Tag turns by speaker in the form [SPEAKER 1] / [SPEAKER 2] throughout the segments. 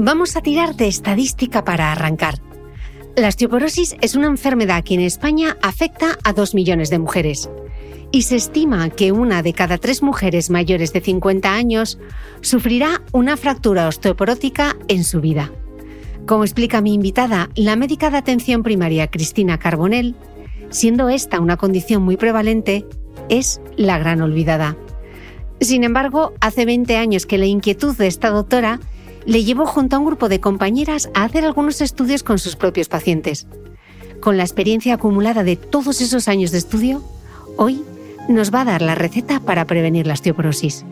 [SPEAKER 1] Vamos a tirar de estadística para arrancar. La osteoporosis es una enfermedad que en España afecta a 2 millones de mujeres y se estima que una de cada tres mujeres mayores de 50 años sufrirá una fractura osteoporótica en su vida. Como explica mi invitada, la médica de atención primaria Cristina Carbonell, siendo esta una condición muy prevalente, es la gran olvidada. Sin embargo, hace 20 años que la inquietud de esta doctora le llevó junto a un grupo de compañeras a hacer algunos estudios con sus propios pacientes. Con la experiencia acumulada de todos esos años de estudio, hoy nos va a dar la receta para prevenir la osteoporosis.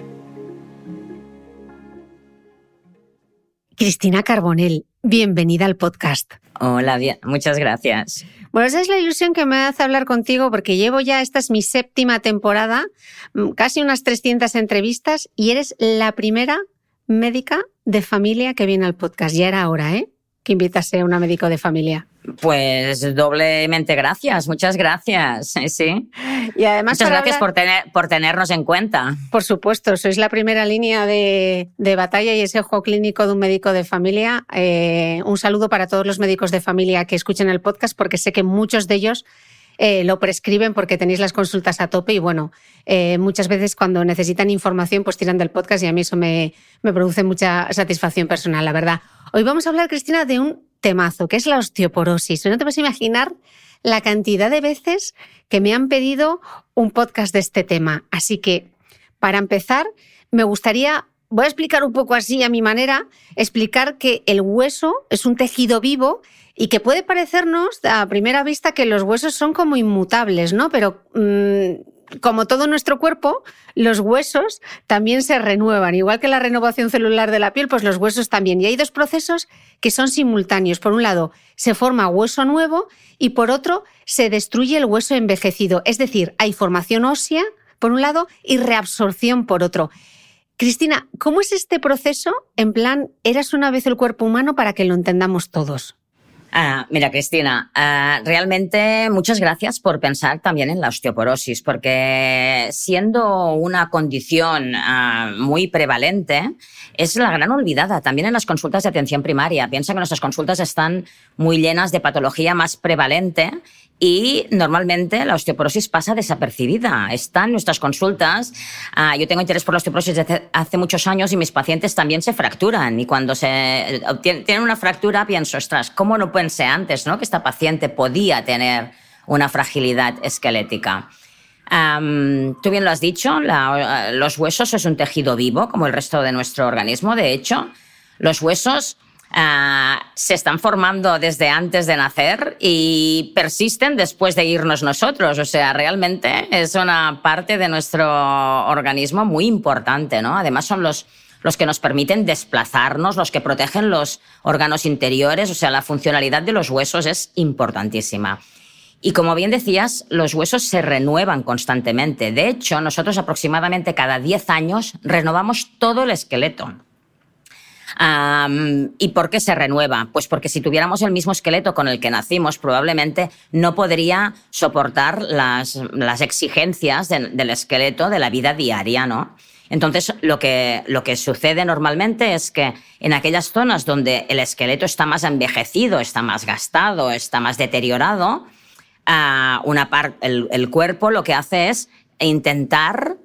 [SPEAKER 1] Cristina Carbonell, bienvenida al podcast.
[SPEAKER 2] Hola, bien, muchas gracias.
[SPEAKER 1] Bueno, esa es la ilusión que me hace hablar contigo porque llevo ya, esta es mi séptima temporada, mm, casi unas 300 entrevistas y eres la primera médica de familia que viene al podcast. Ya era hora, ¿eh? Que invitase a una médico de familia.
[SPEAKER 2] Pues doblemente gracias, muchas gracias. Sí.
[SPEAKER 1] Y además
[SPEAKER 2] muchas gracias por, tener, por tenernos en cuenta.
[SPEAKER 1] Por supuesto, sois la primera línea de, de batalla y ese ojo clínico de un médico de familia. Eh, un saludo para todos los médicos de familia que escuchen el podcast porque sé que muchos de ellos eh, lo prescriben porque tenéis las consultas a tope y bueno, eh, muchas veces cuando necesitan información pues tiran del podcast y a mí eso me, me produce mucha satisfacción personal, la verdad. Hoy vamos a hablar, Cristina, de un temazo, que es la osteoporosis. No te puedes imaginar la cantidad de veces que me han pedido un podcast de este tema. Así que, para empezar, me gustaría, voy a explicar un poco así a mi manera, explicar que el hueso es un tejido vivo y que puede parecernos a primera vista que los huesos son como inmutables, ¿no? Pero mm, como todo nuestro cuerpo, los huesos también se renuevan. Igual que la renovación celular de la piel, pues los huesos también. Y hay dos procesos que son simultáneos. Por un lado, se forma hueso nuevo y por otro, se destruye el hueso envejecido. Es decir, hay formación ósea, por un lado, y reabsorción por otro. Cristina, ¿cómo es este proceso? En plan, eras una vez el cuerpo humano para que lo entendamos todos.
[SPEAKER 2] Ah, mira, Cristina, ah, realmente muchas gracias por pensar también en la osteoporosis, porque siendo una condición ah, muy prevalente, es la gran olvidada también en las consultas de atención primaria. Piensa que nuestras consultas están muy llenas de patología más prevalente y normalmente la osteoporosis pasa desapercibida. Está en nuestras consultas. Ah, yo tengo interés por la osteoporosis desde hace muchos años y mis pacientes también se fracturan. Y cuando se tienen una fractura, pienso, ostras, ¿cómo no pensé antes ¿no? que esta paciente podía tener una fragilidad esquelética? tú bien lo has dicho, los huesos es un tejido vivo, como el resto de nuestro organismo. De hecho, los huesos Ah, se están formando desde antes de nacer y persisten después de irnos nosotros. O sea, realmente es una parte de nuestro organismo muy importante, ¿no? Además son los, los que nos permiten desplazarnos, los que protegen los órganos interiores, o sea, la funcionalidad de los huesos es importantísima. Y como bien decías, los huesos se renuevan constantemente. De hecho, nosotros aproximadamente cada 10 años renovamos todo el esqueleto. ¿Y por qué se renueva? Pues porque si tuviéramos el mismo esqueleto con el que nacimos, probablemente no podría soportar las, exigencias del esqueleto de la vida diaria, ¿no? Entonces, lo que, lo que sucede normalmente es que en aquellas zonas donde el esqueleto está más envejecido, está más gastado, está más deteriorado, ah, una el, el, cuerpo lo que hace es intentar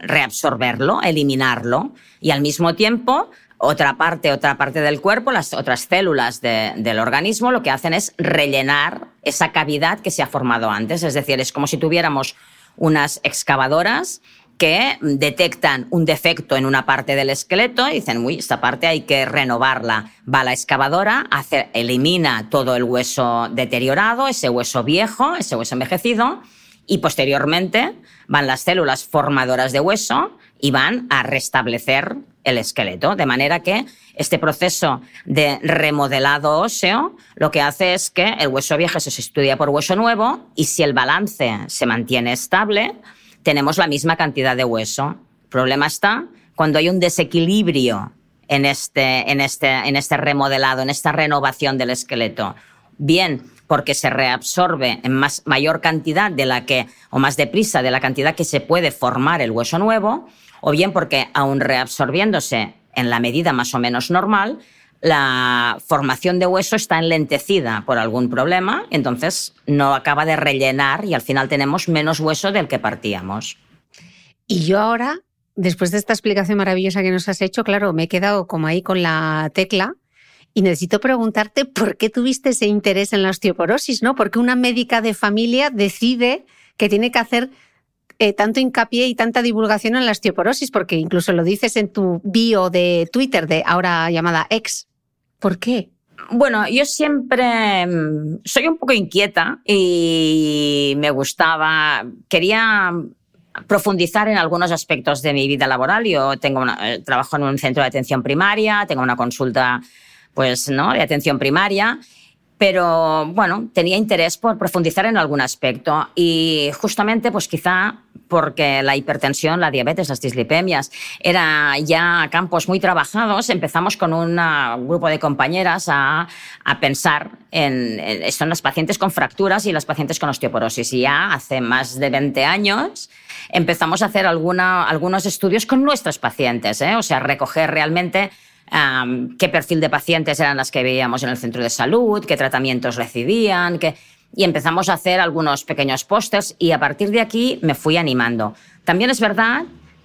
[SPEAKER 2] reabsorberlo, eliminarlo, y al mismo tiempo otra parte, otra parte del cuerpo, las otras células del organismo, lo que hacen es rellenar esa cavidad que se ha formado antes. Es decir, es como si tuviéramos unas excavadoras que detectan un defecto en una parte del esqueleto y dicen, uy, esta parte hay que renovarla. Va la excavadora, elimina todo el hueso deteriorado, ese hueso viejo, ese hueso envejecido, y posteriormente van las células formadoras de hueso y van a restablecer el esqueleto. De manera que este proceso de remodelado óseo lo que hace es que el hueso viejo se sustituya por hueso nuevo y si el balance se mantiene estable, tenemos la misma cantidad de hueso. El problema está cuando hay un desequilibrio en este, en este, en este remodelado, en esta renovación del esqueleto. Bien, porque se reabsorbe en más, mayor cantidad de la que, o más deprisa de la cantidad que se puede formar el hueso nuevo, o bien porque aún reabsorbiéndose en la medida más o menos normal, la formación de hueso está enlentecida por algún problema, entonces no acaba de rellenar y al final tenemos menos hueso del que partíamos.
[SPEAKER 1] Y yo ahora, después de esta explicación maravillosa que nos has hecho, claro, me he quedado como ahí con la tecla y necesito preguntarte por qué tuviste ese interés en la osteoporosis, ¿no? Porque una médica de familia decide que tiene que hacer eh, tanto hincapié y tanta divulgación en la osteoporosis, porque incluso lo dices en tu bio de Twitter, de ahora llamada ex. ¿Por qué?
[SPEAKER 2] Bueno, yo siempre mm, soy un poco inquieta y me gustaba, quería profundizar en algunos aspectos de mi vida laboral. Yo tengo eh, trabajo en un centro de atención primaria, tengo una consulta pues, ¿no? de atención primaria pero bueno, tenía interés por profundizar en algún aspecto y justamente pues quizá porque la hipertensión, la diabetes, las dislipemias eran ya campos muy trabajados, empezamos con un grupo de compañeras a, pensar en, en, las pacientes con fracturas y las pacientes con osteoporosis. Y ya hace más de 20 años empezamos a hacer algunos estudios con nuestros pacientes, ¿eh? o sea, recoger realmente qué perfil de pacientes eran las que veíamos en el centro de salud, qué tratamientos recibían, y empezamos a hacer algunos pequeños pósters y a partir de aquí me fui animando. También es verdad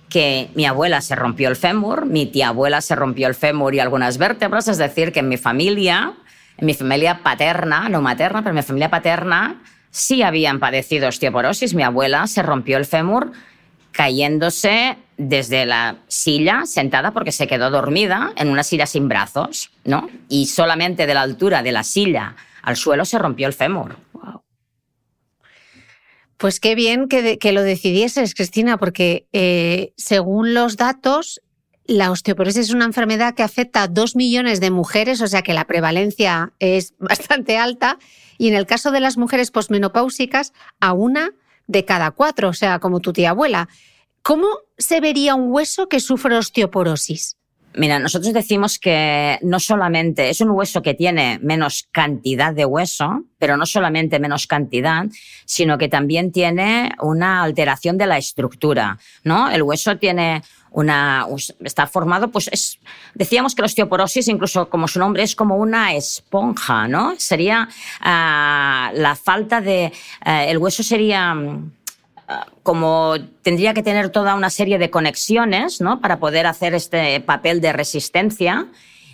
[SPEAKER 2] que mi abuela se rompió el fémur, mi tía abuela se rompió el fémur y algunas vértebras, es decir, que en mi familia, en mi familia paterna, no materna, pero en mi familia paterna, sí habían padecido osteoporosis. Mi abuela se rompió el fémur cayéndose desde la silla, sentada porque se quedó dormida en una silla sin brazos, ¿no? Y solamente de la altura de la silla al suelo se rompió el fémur.
[SPEAKER 1] Pues qué bien que, lo decidieses, Cristina, porque eh, según los datos, la osteoporosis es una enfermedad que afecta a dos millones de mujeres, o sea que la prevalencia es bastante alta, y en el caso de las mujeres posmenopáusicas, a una de cada cuatro, o sea, como tu tía abuela. ¿Cómo se vería un hueso que sufre osteoporosis?
[SPEAKER 2] Mira, nosotros decimos que no solamente es un hueso que tiene menos cantidad de hueso, pero no solamente menos cantidad, sino que también tiene una alteración de la estructura, ¿no? El hueso tiene una está formado, pues es, decíamos que la osteoporosis, incluso como su nombre, es como una esponja, ¿no? Sería ah, la falta de, ah, el hueso sería como tendría que tener toda una serie de conexiones ¿no? para poder hacer este papel de resistencia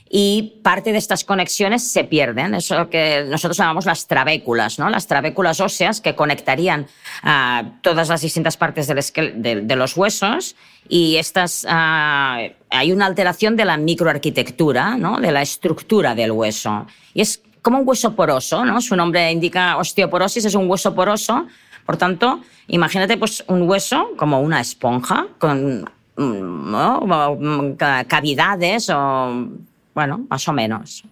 [SPEAKER 2] y parte de estas conexiones se pierden. Eso que nosotros llamamos las trabéculas, ¿no? las trabéculas óseas que conectarían a todas las distintas partes de, los huesos y estas, hay una alteración de la microarquitectura, ¿no? de la estructura del hueso. Y es como un hueso poroso, ¿no? su nombre indica osteoporosis, es un hueso poroso por tanto, imagínate pues un hueso como una esponja con mm, cavidades o bueno, más o menos.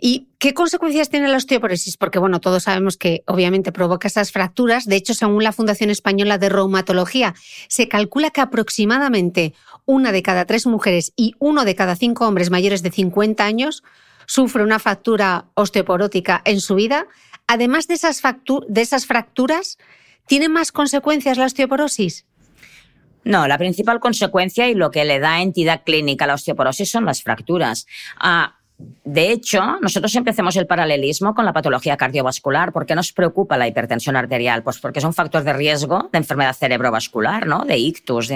[SPEAKER 1] ¿Y qué consecuencias tiene la osteoporosis? Porque, bueno, todos sabemos que obviamente provoca esas fracturas. De hecho, según la Fundación Española de Reumatología, se calcula que aproximadamente una de cada tres mujeres y uno de cada cinco hombres mayores de 50 años sufre una fractura osteoporótica en su vida además de esas, fracturas, ¿tiene más consecuencias la osteoporosis?
[SPEAKER 2] No, la principal consecuencia y lo que le da entidad clínica a la osteoporosis son las fracturas. Ah, de hecho, nosotros siempre el paralelismo con la patología cardiovascular. ¿Por qué nos preocupa la hipertensión arterial? Pues porque es un factor de riesgo de enfermedad cerebrovascular, ¿no? De ictus.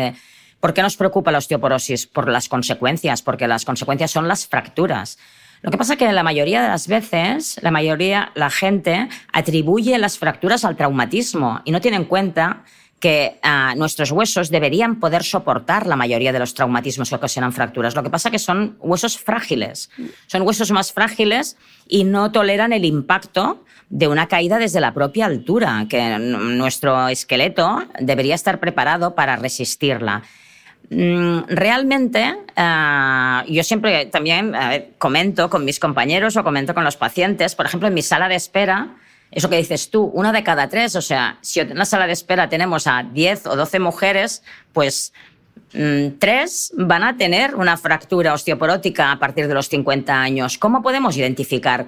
[SPEAKER 2] ¿Por qué nos preocupa la osteoporosis? Por las consecuencias, porque las consecuencias son las fracturas. Lo que pasa es que la mayoría de las veces, la mayoría, la gente atribuye las fracturas al traumatismo y no tiene en cuenta que ah, nuestros huesos deberían poder soportar la mayoría de los traumatismos que ocasionan fracturas. Lo que pasa es que son huesos frágiles, son huesos más frágiles y no toleran el impacto de una caída desde la propia altura, que nuestro esqueleto debería estar preparado para resistirla. Mm, realmente, ah, yo siempre también comento con mis compañeros o comento con los pacientes, por ejemplo, en mi sala de espera, eso que dices tú, una de cada tres, o sea, si en la sala de espera tenemos a 10 o 12 mujeres, pues mm, tres van a tener una fractura osteoporótica a partir de los 50 años. ¿Cómo podemos identificar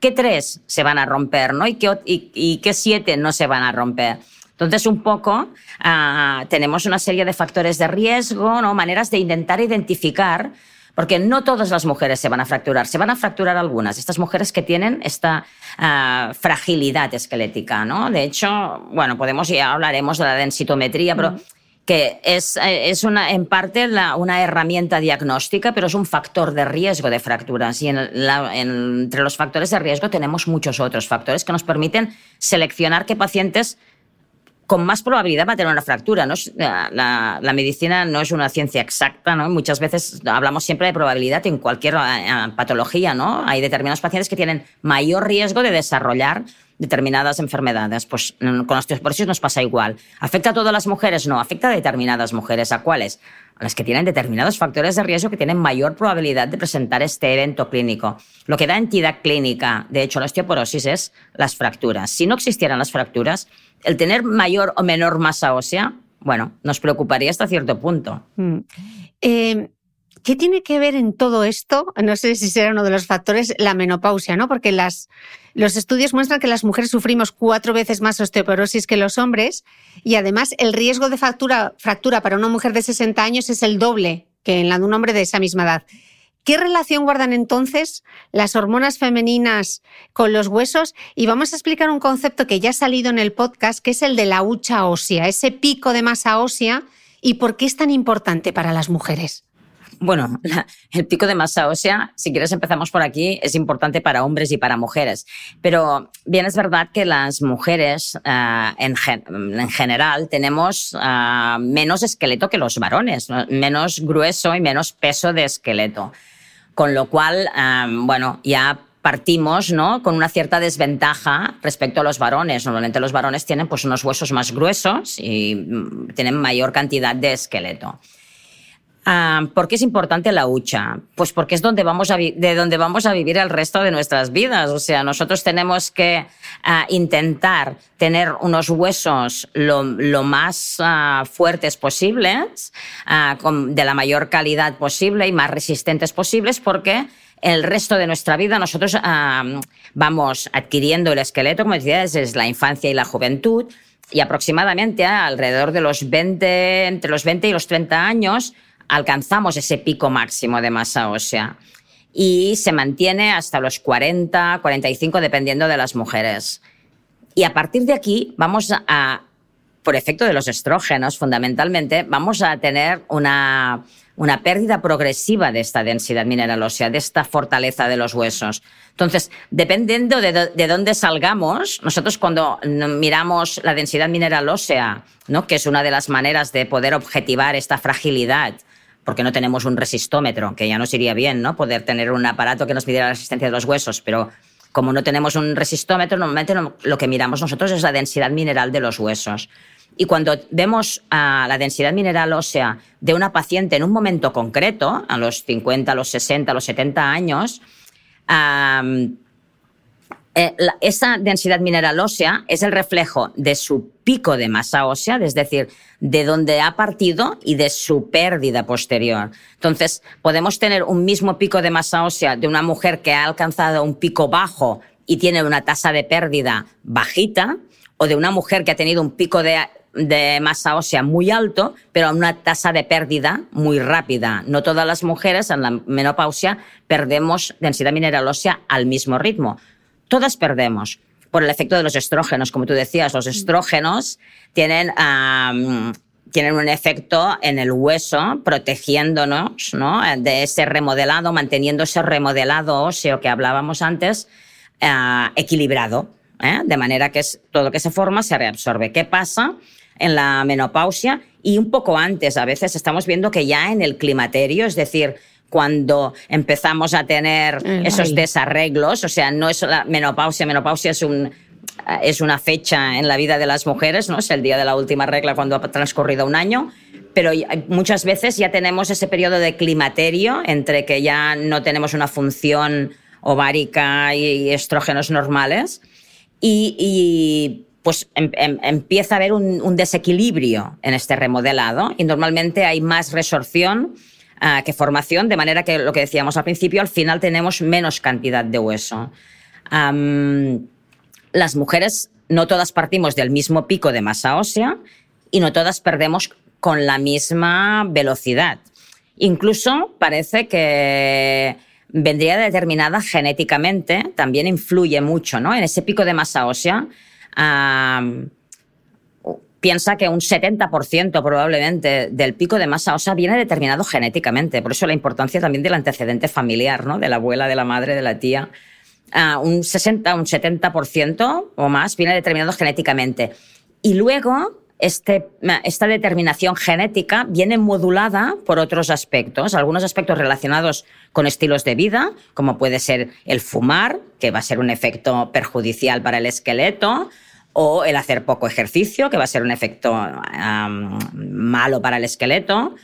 [SPEAKER 2] qué tres se van a romper ¿no? y, qué, y, qué siete no se van a romper? Entonces, un poco ah, tenemos una serie de factores de riesgo, ¿no? maneras de intentar identificar porque no todas las mujeres se van a fracturar, se van a fracturar algunas, estas mujeres que tienen esta ah, fragilidad esquelética, ¿no? De hecho, bueno, podemos, ya hablaremos de la densitometría, pero... que es, es una, en parte una herramienta diagnóstica, pero es un factor de riesgo de fracturas. Y entre los factores de riesgo tenemos muchos otros factores que nos permiten seleccionar qué pacientes con más probabilidad va a tener una fractura. ¿no? La, la, medicina no es una ciencia exacta, ¿no? Muchas veces hablamos siempre de probabilidad en cualquier eh, patología, ¿no? Hay determinados pacientes que tienen mayor riesgo de desarrollar determinadas enfermedades. Pues con osteoporosis nos pasa igual. ¿Afecta a todas las mujeres? No, afecta a determinadas mujeres. ¿A cuáles? Las que tienen determinados factores de riesgo que tienen mayor probabilidad de presentar este evento clínico. Lo que da entidad clínica, de hecho, la osteoporosis es las fracturas. Si no existieran las fracturas, el tener mayor o menor masa ósea, bueno, nos preocuparía hasta cierto punto. Mm.
[SPEAKER 1] Eh, ¿Qué tiene que ver en todo esto? No sé si será uno de los factores, la menopausia, ¿no? Porque las, los estudios muestran que las mujeres sufrimos cuatro veces más osteoporosis que los hombres y además el riesgo de fractura, fractura para una mujer de 60 años es el doble que en la de un hombre de esa misma edad. ¿Qué relación guardan entonces las hormonas femeninas con los huesos? Y vamos a explicar un concepto que ya ha salido en el podcast, que es el de la hucha ósea, ese pico de masa ósea y por qué es tan importante para las mujeres.
[SPEAKER 2] Bueno, el pico de masa ósea, si quieres empezamos por aquí, es importante para hombres y para mujeres. Pero bien es verdad que las mujeres eh, en, general tenemos eh, menos esqueleto que los varones, menos grueso y menos peso de esqueleto. Con lo cual, bueno, ya partimos ¿no? con una cierta desventaja respecto a los varones. Normalmente los varones tienen pues, unos huesos más gruesos y mm, tienen mayor cantidad de esqueleto. ¿Por qué es importante la hucha? Pues porque es donde vamos a de donde vamos a vivir el resto de nuestras vidas. O sea, nosotros tenemos que ah, intentar tener unos huesos lo, más ah, fuertes posibles, ah, de la mayor calidad posible y más resistentes posibles, porque el resto de nuestra vida nosotros vamos adquiriendo el esqueleto, como decía, desde la infancia y la juventud, y aproximadamente alrededor de los 20, entre los 20 y los 30 años, alcanzamos ese pico máximo de masa ósea y se mantiene hasta los 40, 45, dependiendo de las mujeres. Y a partir de aquí vamos a, por efecto de los estrógenos, fundamentalmente, vamos a tener una, una pérdida progresiva de esta densidad mineral ósea, de esta fortaleza de los huesos. Entonces, dependiendo de, de, dónde salgamos, nosotros cuando miramos la densidad mineral ósea, ¿no? que es una de las maneras de poder objetivar esta fragilidad porque no tenemos un resistómetro, que ya nos iría bien, ¿no? Poder tener un aparato que nos midiera la resistencia de los huesos, pero como no tenemos un resistómetro, normalmente lo que miramos nosotros es la densidad mineral de los huesos. Y cuando vemos a la densidad mineral ósea de una paciente en un momento concreto, a los 50, a los 60, a los 70 años, eh, esa densidad mineral ósea es el reflejo de su pico de masa ósea, es decir, de donde ha partido y de su pérdida posterior. Entonces, podemos tener un mismo pico de masa ósea de una mujer que ha alcanzado un pico bajo y tiene una tasa de pérdida bajita, o de una mujer que ha tenido un pico de de masa ósea muy alto, pero una tasa de pérdida muy rápida. No todas las mujeres en la menopausia perdemos densidad mineral ósea al mismo ritmo. Todas perdemos por el efecto de los estrógenos, como tú decías. Los estrógenos tienen tienen un efecto en el hueso, protegiéndonos ¿no? de ese remodelado, manteniendo ese remodelado óseo que hablábamos antes eh, equilibrado, ¿eh? de manera que es, todo lo que se forma se reabsorbe. ¿Qué pasa en la menopausia? Y un poco antes, a veces estamos viendo que ya en el climaterio, es decir, cuando empezamos a tener esos desarreglos, o sea, no es la menopausia, menopausia es un es una fecha en la vida de las mujeres, ¿no? Es el día de la última regla cuando ha transcurrido un año, pero muchas veces ya tenemos ese periodo de climaterio entre que ya no tenemos una función ovárica y estrógenos normales y, pues em, em, empieza a haber un, desequilibrio en este remodelado y normalmente hay más resorción que formación, de manera que lo que decíamos al principio, al final tenemos menos cantidad de hueso las mujeres no todas partimos del mismo pico de masa ósea y no todas perdemos con la misma velocidad. Incluso parece que vendría determinada genéticamente, también influye mucho ¿no? en ese pico de masa ósea. Piensa que un 70% probablemente del pico de masa ósea viene determinado genéticamente. Por eso la importancia también del antecedente familiar, ¿no? de la abuela, de la madre, de la tía un 60, un 70% o más viene determinado genéticamente. Y luego este, esta determinación genética viene modulada por otros aspectos, algunos aspectos relacionados con estilos de vida, como puede ser el fumar, que va a ser un efecto perjudicial para el esqueleto, o el hacer poco ejercicio, que va a ser un efecto malo para el esqueleto,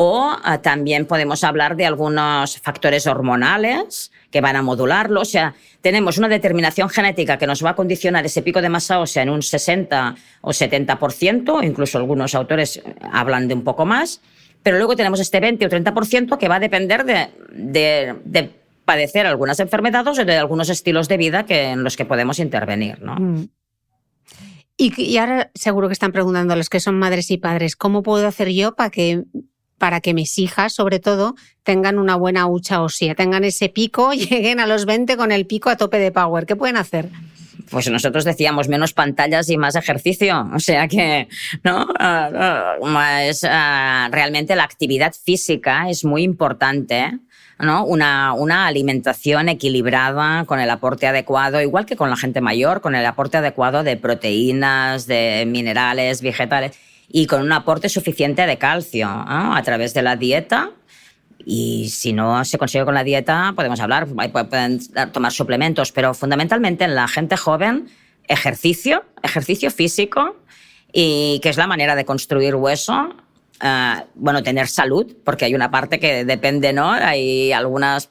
[SPEAKER 2] o ah, también podemos hablar de algunos factores hormonales, que van a modularlo. O sea, tenemos una determinación genética que nos va a condicionar ese pico de masa ósea en un 60 o 70%, incluso algunos autores hablan de un poco más, pero luego tenemos este 20 o 30% que va a depender de, padecer algunas enfermedades o de algunos estilos de vida que, en los que podemos intervenir. ¿no? Mm.
[SPEAKER 1] Y, y, ahora seguro que están preguntando los que son madres y padres, ¿cómo puedo hacer yo para que para que mis hijas, sobre todo, tengan una buena hucha ósea, tengan ese pico, lleguen a los 20 con el pico a tope de power. ¿Qué pueden hacer?
[SPEAKER 2] Pues nosotros decíamos menos pantallas y más ejercicio. O sea que, ¿no? Ah, ah, realmente la actividad física es muy importante. ¿No? Una, una alimentación equilibrada con el aporte adecuado, igual que con la gente mayor, con el aporte adecuado de proteínas, de minerales, vegetales y con un aporte suficiente de calcio a través de la dieta. Y si no se consigue con la dieta, podemos hablar, pueden tomar suplementos, pero fundamentalmente en la gente joven, ejercicio, ejercicio físico, y que es la manera de construir hueso. Eh, bueno, tener salud, porque hay una parte que depende, ¿no? Hay algunas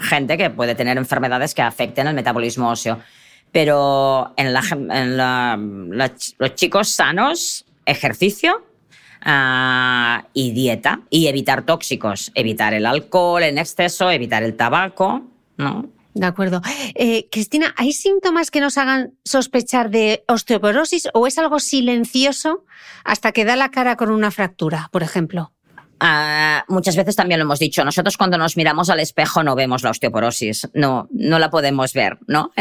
[SPEAKER 2] gente que puede tener enfermedades que afecten el metabolismo óseo. Pero en, los chicos sanos ejercicio ah, y dieta y evitar tóxicos, evitar el alcohol en exceso, evitar el tabaco, ¿no?
[SPEAKER 1] De acuerdo. Eh, Cristina, ¿hay síntomas que nos hagan sospechar de osteoporosis o es algo silencioso hasta que da la cara con una fractura, por ejemplo?
[SPEAKER 2] Ah, muchas veces también lo hemos dicho, nosotros cuando nos miramos al espejo no vemos la osteoporosis, no, no la podemos ver, ¿no?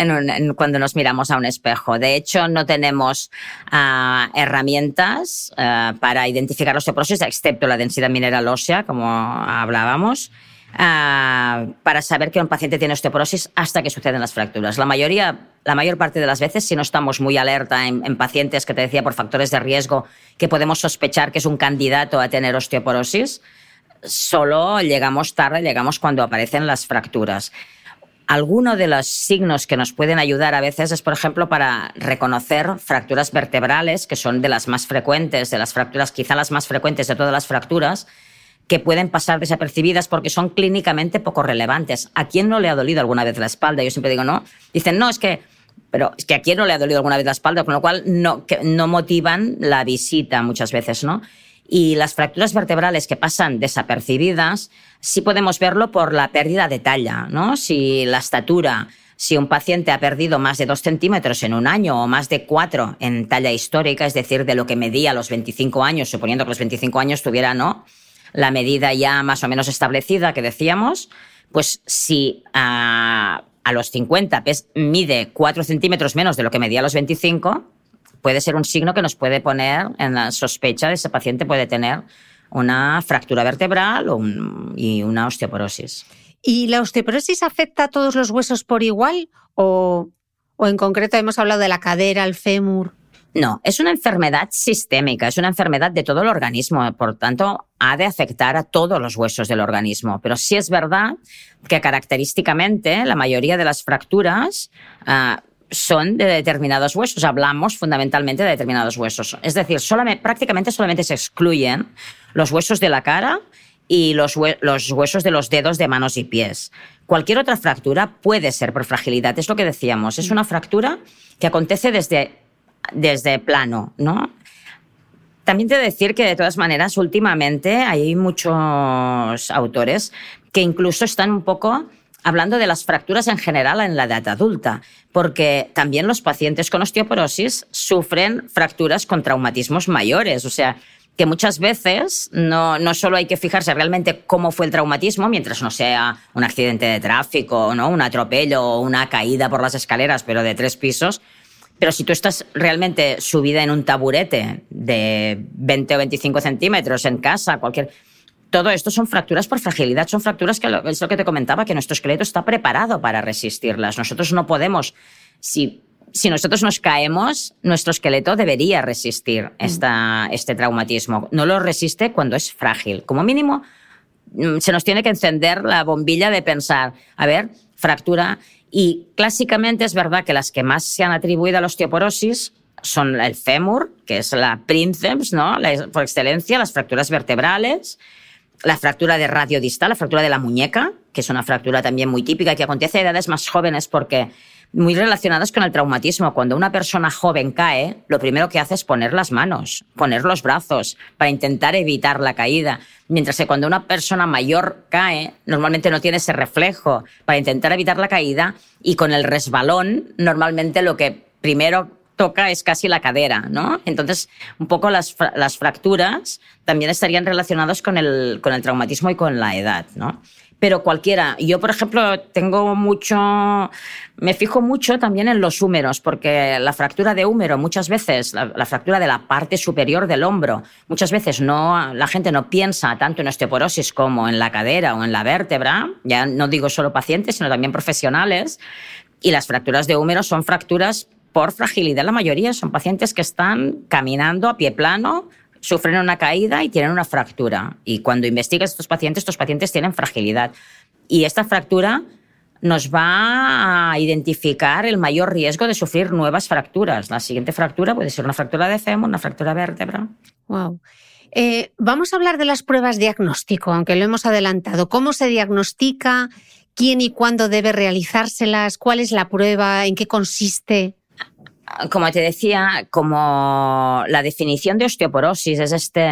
[SPEAKER 2] cuando nos miramos a un espejo. De hecho, no tenemos ah, herramientas ah, para identificar la osteoporosis, excepto la densidad mineral ósea, como hablábamos. Ah, para saber que un paciente tiene osteoporosis hasta que suceden las fracturas. La mayoría, la mayor parte de las veces, si no estamos muy alerta en, pacientes que te decía por factores de riesgo que podemos sospechar que es un candidato a tener osteoporosis, solo llegamos tarde, llegamos cuando aparecen las fracturas. Alguno de los signos que nos pueden ayudar a veces es, por ejemplo, para reconocer fracturas vertebrales, que son de las más frecuentes, de las fracturas, quizá las más frecuentes de todas las fracturas, que pueden pasar desapercibidas porque son clínicamente poco relevantes. ¿A quién no le ha dolido alguna vez la espalda? Yo siempre digo, no. Dicen, no, es que, pero es que a quién no le ha dolido alguna vez la espalda, con lo cual no, que no motivan la visita muchas veces, ¿no? Y las fracturas vertebrales que pasan desapercibidas, sí podemos verlo por la pérdida de talla, ¿no? Si la estatura si un paciente ha perdido más de dos centímetros en un año o más de cuatro en talla histórica, es decir, de lo que medía a los 25 años, suponiendo que los 25 años tuviera, ¿no? La medida ya más o menos establecida que decíamos, pues si a, a los 50 mide 4 centímetros menos de lo que medía a los 25, puede ser un signo que nos puede poner en la sospecha de ese paciente puede tener una fractura vertebral o y una osteoporosis.
[SPEAKER 1] ¿Y la osteoporosis afecta a todos los huesos por igual o, o en concreto hemos hablado de la cadera, el fémur?
[SPEAKER 2] No, es una enfermedad sistémica, es una enfermedad de todo el organismo, por tanto, ha de afectar a todos los huesos del organismo. Pero sí es verdad que característicamente la mayoría de las fracturas uh, son de determinados huesos. Hablamos fundamentalmente de determinados huesos. Es decir, prácticamente solamente se excluyen los huesos de la cara y los, huesos de los dedos de manos y pies. Cualquier otra fractura puede ser por fragilidad, es lo que decíamos. Es una fractura que acontece desde desde plano, ¿no? También te decir que de todas maneras últimamente hay muchos autores que incluso están un poco hablando de las fracturas en general en la edad adulta, porque también los pacientes con osteoporosis sufren fracturas con traumatismos mayores, o sea, que muchas veces no, no solo hay que fijarse realmente cómo fue el traumatismo, mientras no sea un accidente de tráfico, ¿no? un atropello o una caída por las escaleras, pero de tres pisos, pero si tú estás realmente subida en un taburete de 20 o 25 centímetros en casa, cualquier... Todo esto son fracturas por fragilidad, son fracturas que es lo que te comentaba, que nuestro esqueleto está preparado para resistirlas. Nosotros no podemos, si, si nosotros nos caemos, nuestro esqueleto debería resistir mm. esta, este traumatismo. No lo resiste cuando es frágil. Como mínimo, mm, se nos tiene que encender la bombilla de pensar, a ver, fractura y clásicamente es verdad que las que más se han atribuido a la osteoporosis son el fémur, que es la princeps, ¿no? por excelencia, las fracturas vertebrales, la fractura de radio distal, la fractura de la muñeca, que es una fractura también muy típica que acontece a edades más jóvenes porque muy relacionadas con el traumatismo. Cuando una persona joven cae, lo primero que hace es poner las manos, poner los brazos para intentar evitar la caída. Mientras que cuando una persona mayor cae, normalmente no tiene ese reflejo para intentar evitar la caída y con el resbalón, normalmente lo que primero toca es casi la cadera, ¿no? Entonces, un poco las, las fracturas también estarían relacionadas con el, con el traumatismo y con la edad, ¿no? Pero cualquiera. Yo, por ejemplo, tengo mucho, me fijo mucho también en los húmeros, porque la fractura de húmero muchas veces, la, fractura de la parte superior del hombro, muchas veces no, la gente no piensa tanto en osteoporosis como en la cadera o en la vértebra, ya no digo solo pacientes, sino también profesionales, y las fracturas de húmero son fracturas por fragilidad, la mayoría son pacientes que están caminando a pie plano, sufren una caída y tienen una fractura. Y cuando investigas estos pacientes, estos pacientes tienen fragilidad. Y esta fractura nos va a identificar el mayor riesgo de sufrir nuevas fracturas. La siguiente fractura puede ser una fractura de fémur, una fractura vértebra.
[SPEAKER 1] Wow. Eh, vamos a hablar de las pruebas diagnóstico, aunque lo hemos adelantado. ¿Cómo se diagnostica? ¿Quién y cuándo debe realizárselas? ¿Cuál es la prueba? ¿En qué consiste?
[SPEAKER 2] Como te decía, como la definición de osteoporosis es este,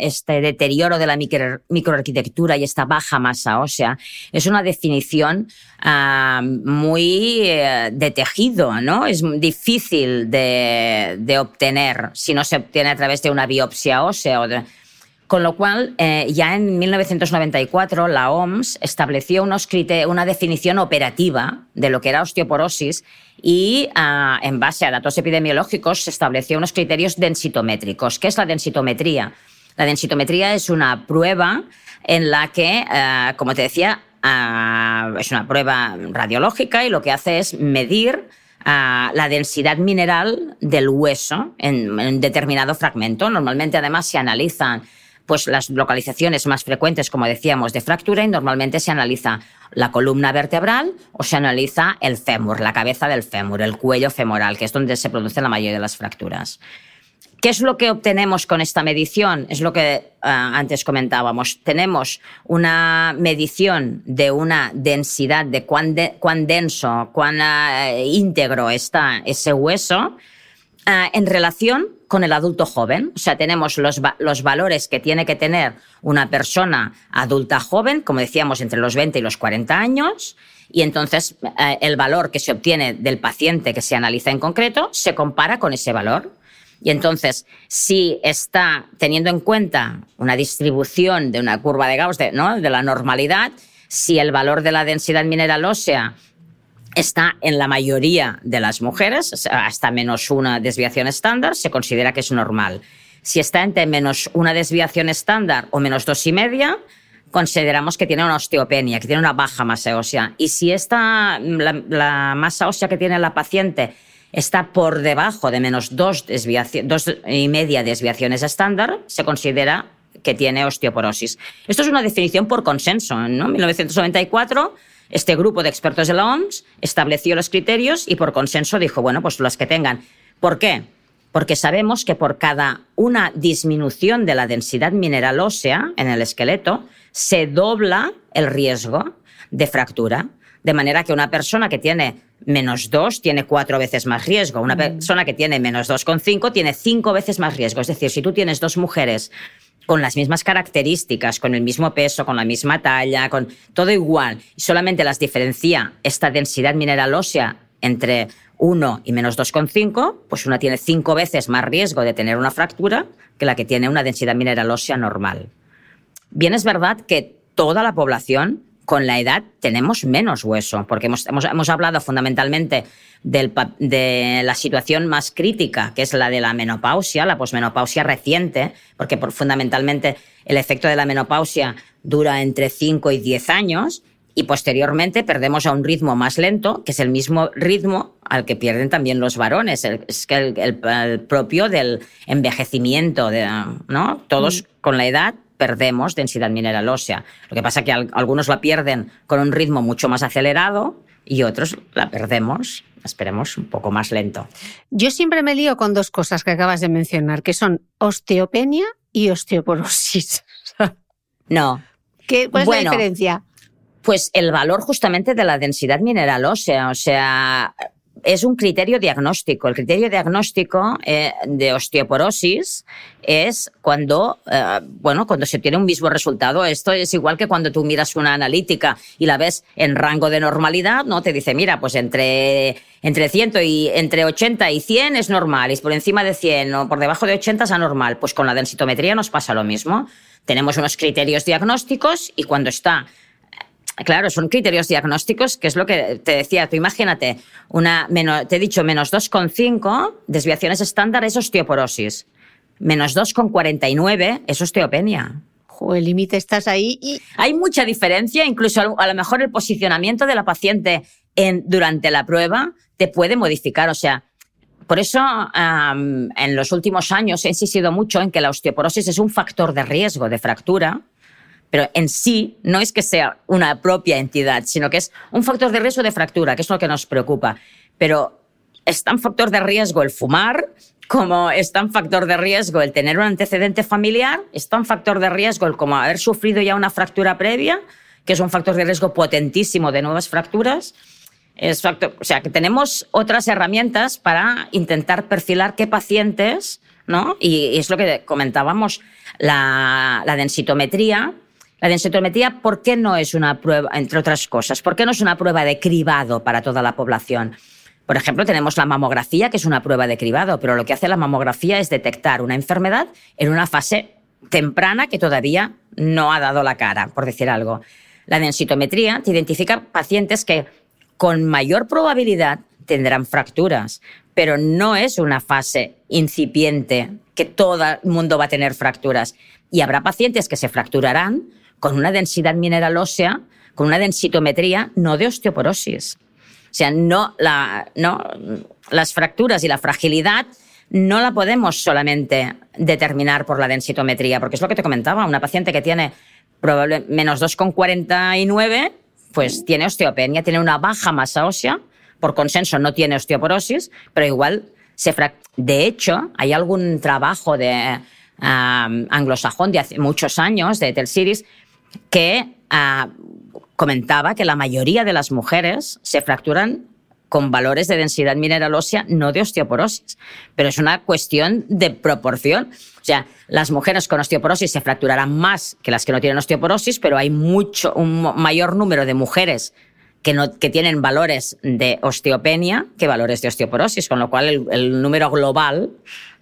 [SPEAKER 2] este deterioro de la microarquitectura y esta baja masa ósea, es una definición ah, muy eh, de tejido, ¿no? Es difícil de, de, obtener si no se obtiene a través de una biopsia ósea o de, con lo cual, eh, ya en 1994 la OMS estableció una definición operativa de lo que era osteoporosis y ah, en base a datos epidemiológicos se estableció unos criterios densitométricos. ¿Qué es la densitometría? La densitometría es una prueba en la que, ah, como te decía, ah, es una prueba radiológica y lo que hace es medir la densidad mineral del hueso en, un determinado fragmento. Normalmente, además, se analizan pues las localizaciones más frecuentes, como decíamos, de fractura y normalmente se analiza la columna vertebral o se analiza el fémur, la cabeza del fémur, el cuello femoral, que es donde se producen la mayoría de las fracturas. ¿Qué es lo que obtenemos con esta medición? Es lo que ah, antes comentábamos. Tenemos una medición de una densidad, de cuán, denso, cuán ah, íntegro está ese hueso, ah, en relación con el adulto joven. O sea, tenemos los, los valores que tiene que tener una persona adulta joven, como decíamos, entre los 20 y los 40 años, y entonces eh, el valor que se obtiene del paciente que se analiza en concreto se compara con ese valor. Y entonces, si está teniendo en cuenta una distribución de una curva de Gauss, de, ¿no? de la normalidad, si el valor de la densidad mineral ósea está en la mayoría de las mujeres, hasta menos una desviación estándar, se considera que es normal. Si está entre menos una desviación estándar o menos dos y media, consideramos que tiene una osteopenia, que tiene una baja masa ósea. Y si esta, la, masa ósea que tiene la paciente está por debajo de menos dos, dos y media desviaciones estándar, se considera que tiene osteoporosis. Esto es una definición por consenso. En 1994, este grupo de expertos de la OMS estableció los criterios y por consenso dijo, bueno, pues las que tengan. ¿Por qué? porque sabemos que por cada una disminución de la densidad mineral ósea en el esqueleto, se dobla el riesgo de fractura. De manera que una persona que tiene menos 2 tiene cuatro veces más riesgo. Una persona que tiene menos 2,5 tiene cinco veces más riesgo. Es decir, si tú tienes dos mujeres con las mismas características, con el mismo peso, con la misma talla, con todo igual, solamente las diferencia esta densidad mineral ósea entre 1 y menos 2,5, pues una tiene cinco veces más riesgo de tener una fractura que la que tiene una densidad mineral ósea normal. Bien es verdad que toda la población con la edad tenemos menos hueso, porque hemos, hemos, hablado fundamentalmente de la situación más crítica, que es la de la menopausia, la posmenopausia reciente, porque fundamentalmente el efecto de la menopausia dura entre 5 y 10 años, y posteriormente perdemos a un ritmo más lento, que es el mismo ritmo al que pierden también los varones, es que el, propio del envejecimiento, de, ¿no? Todos mm. con la edad perdemos densidad mineral ósea. Lo que pasa es que algunos la pierden con un ritmo mucho más acelerado y otros la perdemos, esperemos, un poco más lento.
[SPEAKER 1] Yo siempre me lío con dos cosas que acabas de mencionar, que son osteopenia y osteoporosis.
[SPEAKER 2] no.
[SPEAKER 1] ¿Qué, ¿Cuál es la diferencia?
[SPEAKER 2] Pues el valor justamente de la densidad mineral ósea, o sea, es un criterio diagnóstico. El criterio diagnóstico eh, de osteoporosis es cuando, eh, bueno, cuando se tiene un mismo resultado. Esto es igual que cuando tú miras una analítica y la ves en rango de normalidad, ¿no? Te dice, mira, pues entre, entre 100 y, entre 80 y 100 es normal, y por encima de 100 o por debajo de 80 es anormal. Pues con la densitometría nos pasa lo mismo. Tenemos unos criterios diagnósticos y cuando está Claro, son criterios diagnósticos, que es lo que te decía. Tú imagínate, una te he dicho menos 2,5, desviaciones estándar es osteoporosis. Menos 2,49 es osteopenia.
[SPEAKER 1] O el límite estás ahí y...
[SPEAKER 2] Hay mucha diferencia, incluso a lo mejor el posicionamiento de la paciente en, durante la prueba te puede modificar. O sea, por eso en los últimos años he insistido mucho en que la osteoporosis es un factor de riesgo de fractura pero en sí no es que sea una propia entidad, sino que es un factor de riesgo de fractura, que es lo que nos preocupa. Pero es tan factor de riesgo el fumar como es tan factor de riesgo el tener un antecedente familiar, es tan factor de riesgo el como haber sufrido ya una fractura previa, que es un factor de riesgo potentísimo de nuevas fracturas. Es factor, o sea, que tenemos otras herramientas para intentar perfilar qué pacientes, ¿no? Y, es lo que comentábamos, la, la densitometría la densitometría, ¿por qué no es una prueba, entre otras cosas, por qué no es una prueba de cribado para toda la población? Por ejemplo, tenemos la mamografía, que es una prueba de cribado, pero lo que hace la mamografía es detectar una enfermedad en una fase temprana que todavía no ha dado la cara, por decir algo. La densitometría te identifica pacientes que con mayor probabilidad tendrán fracturas, pero no es una fase incipiente que todo el mundo va a tener fracturas. Y habrá pacientes que se fracturarán con una densidad mineral ósea, con una densitometría, no de osteoporosis. O sea, no, la, no las fracturas y la fragilidad no la podemos solamente determinar por la densitometría, porque es lo que te comentaba, una paciente que tiene probablemente menos 2,49, pues tiene osteopenia, tiene una baja masa ósea, por consenso no tiene osteoporosis, pero igual se De hecho, hay algún trabajo de anglosajón de hace muchos años, de Telsiris, que ah, comentaba que la mayoría de las mujeres se fracturan con valores de densidad mineral ósea, no de osteoporosis. Pero es una cuestión de proporción. O sea, las mujeres con osteoporosis se fracturarán más que las que no tienen osteoporosis, pero hay mucho, un mayor número de mujeres que, no, que tienen valores de osteopenia que valores de osteoporosis, con lo cual el, el, número global,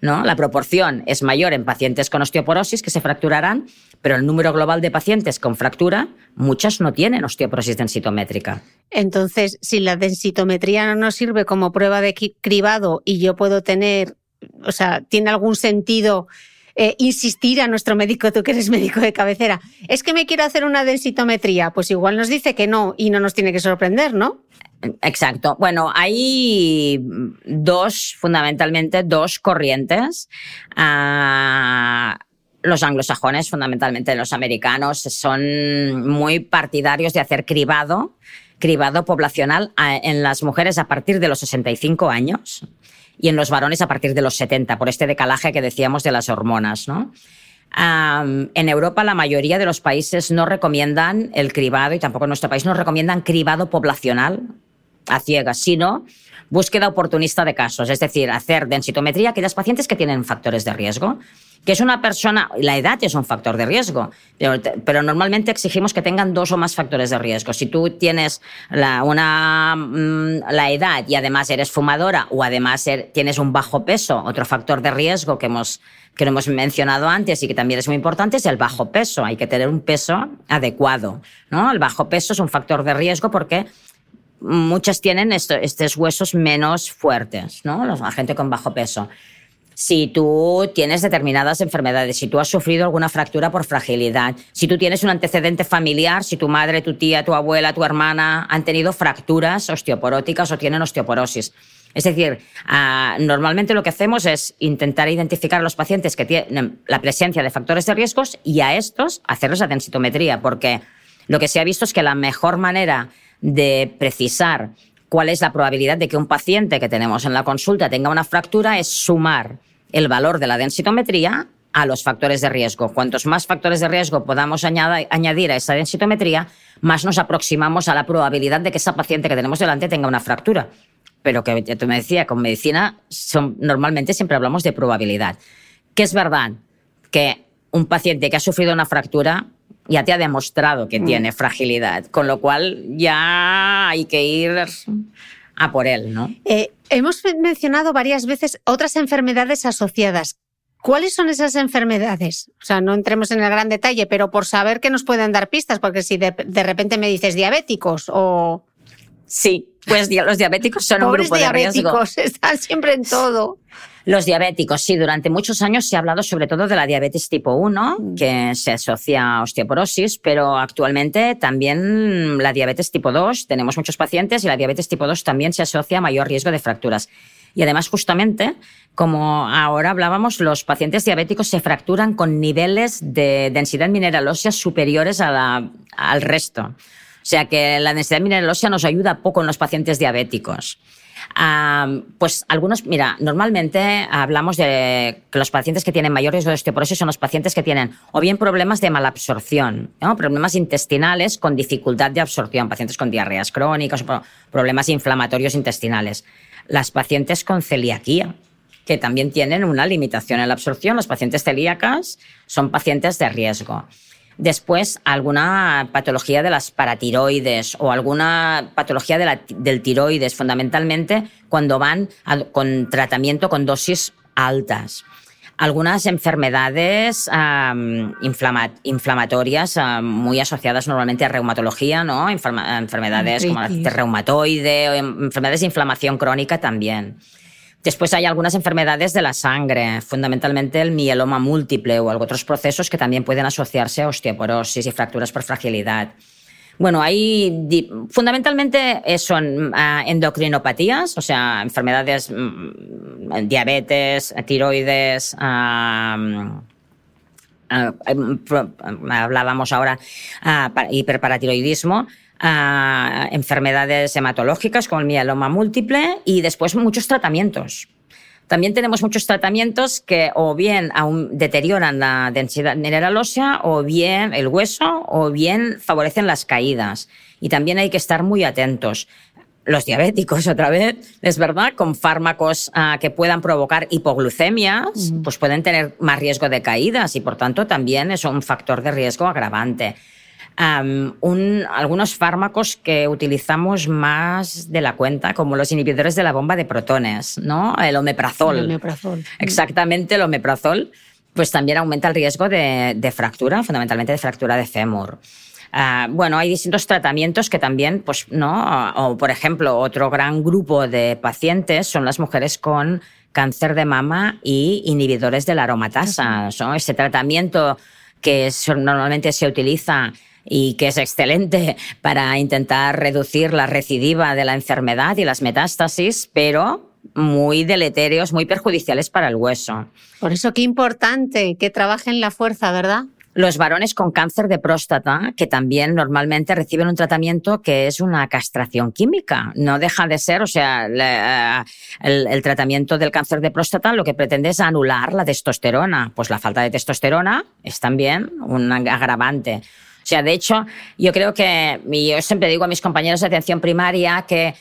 [SPEAKER 2] ¿no? la proporción es mayor en pacientes con osteoporosis que se fracturarán, pero el número global de pacientes con fractura, muchas no tienen osteoporosis densitométrica.
[SPEAKER 1] Entonces, si la densitometría no nos sirve como prueba de cribado y yo puedo tener, o sea, ¿tiene algún sentido eh, insistir a nuestro médico, tú que eres médico de cabecera, es que me quiero hacer una densitometría, pues igual nos dice que no y no nos tiene que sorprender, ¿no?
[SPEAKER 2] Exacto. Bueno, hay dos, fundamentalmente, dos corrientes. Uh, los anglosajones, fundamentalmente los americanos, son muy partidarios de hacer cribado, cribado poblacional en las mujeres a partir de los 65 años y en los varones a partir de los 70, por este decalaje que decíamos de las hormonas, ¿no? en Europa la mayoría de los países no recomiendan el cribado y tampoco en nuestro país no recomiendan cribado poblacional a ciegas, sino búsqueda oportunista de casos, es decir, hacer densitometría a aquellas pacientes que tienen factores de riesgo que es una persona, la edad es un factor de riesgo, pero, normalmente exigimos que tengan dos o más factores de riesgo. Si tú tienes la, una, mm, la edad y además eres fumadora o además er, tienes un bajo peso, otro factor de riesgo que hemos que hemos mencionado antes y que también es muy importante es el bajo peso. Hay que tener un peso adecuado, ¿no? El bajo peso es un factor de riesgo porque muchas tienen estos huesos menos fuertes, ¿no? La gente con bajo peso si tú tienes determinadas enfermedades, si tú has sufrido alguna fractura por fragilidad, si tú tienes un antecedente familiar, si tu madre, tu tía, tu abuela, tu hermana han tenido fracturas osteoporóticas o tienen osteoporosis. Es decir, uh, normalmente lo que hacemos es intentar identificar a los pacientes que tienen la presencia de factores de riesgos y a estos hacerles la densitometría, porque lo que se ha visto es que la mejor manera de precisar cuál es la probabilidad de que un paciente que tenemos en la consulta tenga una fractura es sumar el valor de la densitometría a los factores de riesgo. Cuantos más factores de riesgo podamos añadir a esa densitometría, más nos aproximamos a la probabilidad de que esa paciente que tenemos delante tenga una fractura. Pero que tú me decía, con medicina son, normalmente siempre hablamos de probabilidad. Que es verdad que un paciente que ha sufrido una fractura ya te ha demostrado que mm. tiene fragilidad, con lo cual ya hay que ir a por él, ¿no?
[SPEAKER 1] Eh, hemos mencionado varias veces otras enfermedades asociadas. ¿Cuáles son esas enfermedades? O sea, no entremos en el gran detalle, pero por saber que nos pueden dar pistas, porque si de, repente me dices diabéticos o...
[SPEAKER 2] Sí, pues los diabéticos son un grupo de riesgo.
[SPEAKER 1] diabéticos, están siempre en todo.
[SPEAKER 2] Los diabéticos, sí, durante muchos años se ha hablado sobre todo de la diabetes tipo 1, mm. que se asocia a osteoporosis, pero actualmente también la diabetes tipo 2, tenemos muchos pacientes y la diabetes tipo 2 también se asocia a mayor riesgo de fracturas. Y además, justamente, como ahora hablábamos, los pacientes diabéticos se fracturan con niveles de densidad mineral ósea superiores a la, al resto. O sea que la densidad mineral ósea nos ayuda poco en los pacientes diabéticos pues algunos, mira, normalmente hablamos de que los pacientes que tienen mayor riesgo de osteoporosis son los pacientes que tienen o bien problemas de malabsorción, ¿no? problemas intestinales con dificultad de absorción, pacientes con diarreas crónicas problemas inflamatorios intestinales. Las pacientes con celiaquía, que también tienen una limitación en la absorción, los pacientes celíacas son pacientes de riesgo. Después, alguna patología de las paratiroides o alguna patología del tiroides, fundamentalmente cuando van con tratamiento con dosis altas. Algunas enfermedades inflamatorias muy asociadas normalmente a reumatología, ¿no? enfermedades como la reumatoide o enfermedades de inflamación crónica también. Después hay algunas enfermedades de la sangre, fundamentalmente el mieloma múltiple o otros procesos que también pueden asociarse a osteoporosis y fracturas por fragilidad. Bueno, hay fundamentalmente son ah, endocrinopatías, o sea, enfermedades, mm, diabetes, tiroides, ah, hablábamos ahora, ah, hiperparatiroidismo, a enfermedades hematológicas como el mieloma múltiple y después muchos tratamientos. También tenemos muchos tratamientos que o bien aún deterioran la densidad mineral ósea o bien el hueso o bien favorecen las caídas. Y también hay que estar muy atentos. los diabéticos otra vez, es verdad, con fármacos uh, que puedan provocar hipoglucemias, mm. pues pueden tener más riesgo de caídas y por tanto también es un factor de riesgo agravante. Um, un, algunos fármacos que utilizamos más de la cuenta, como los inhibidores de la bomba de protones, ¿no? El omeprazol.
[SPEAKER 1] El omeprazol.
[SPEAKER 2] Exactamente, el omeprazol, pues también aumenta el riesgo de, de fractura, fundamentalmente de fractura de fémur. Uh, bueno, hay distintos tratamientos que también, pues, ¿no? O, por ejemplo, otro gran grupo de pacientes son las mujeres con cáncer de mama y inhibidores de la aromatasa. ¿no? Ese tratamiento que normalmente se utiliza y que es excelente para intentar reducir la recidiva de la enfermedad y las metástasis, pero muy deleterios, muy perjudiciales para el hueso.
[SPEAKER 1] Por eso qué importante que trabajen la fuerza, ¿verdad?
[SPEAKER 2] Los varones con cáncer de próstata, que también normalmente reciben un tratamiento que es una castración química. No deja de ser, o sea, el, el, tratamiento del cáncer de próstata lo que pretende es anular la testosterona. Pues la falta de testosterona es también un agravante. O sea, de hecho, yo creo que, y yo siempre digo a mis compañeros de atención primaria que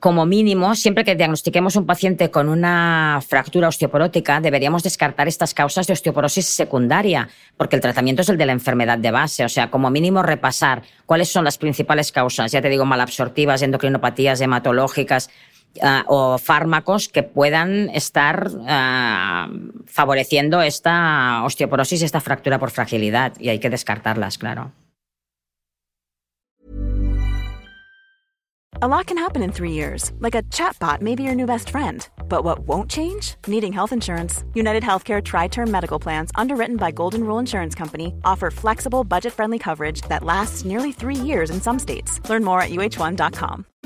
[SPEAKER 2] como mínimo, siempre que diagnostiquemos un paciente con una fractura osteoporótica, deberíamos descartar estas causas de osteoporosis secundaria, porque el tratamiento es el de la enfermedad de base. O sea, como mínimo repasar cuáles son las principales causas, ya te digo, malabsortivas, endocrinopatías hematológicas, uh, o fármacos que puedan estar uh, favoreciendo esta osteoporosis, esta fractura por fragilidad, y hay que descartarlas, claro.
[SPEAKER 3] A lot can happen in three years, like a chatbot may be your new best friend. But what won't change? Needing health insurance. United Healthcare Tri Term Medical Plans, underwritten by Golden Rule Insurance Company, offer flexible, budget friendly coverage that lasts nearly three years in some states. Learn more at uh1.com.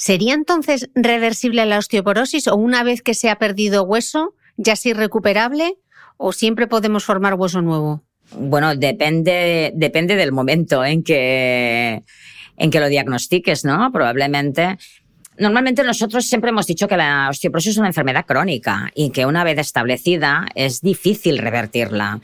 [SPEAKER 1] ¿Sería entonces reversible la osteoporosis o una vez que se ha perdido hueso ya es irrecuperable o siempre podemos formar hueso nuevo?
[SPEAKER 2] Bueno, depende, depende del momento en que, en que lo diagnostiques, ¿no? Probablemente. Normalmente nosotros siempre hemos dicho que la osteoporosis es una enfermedad crónica y que una vez establecida es difícil revertirla.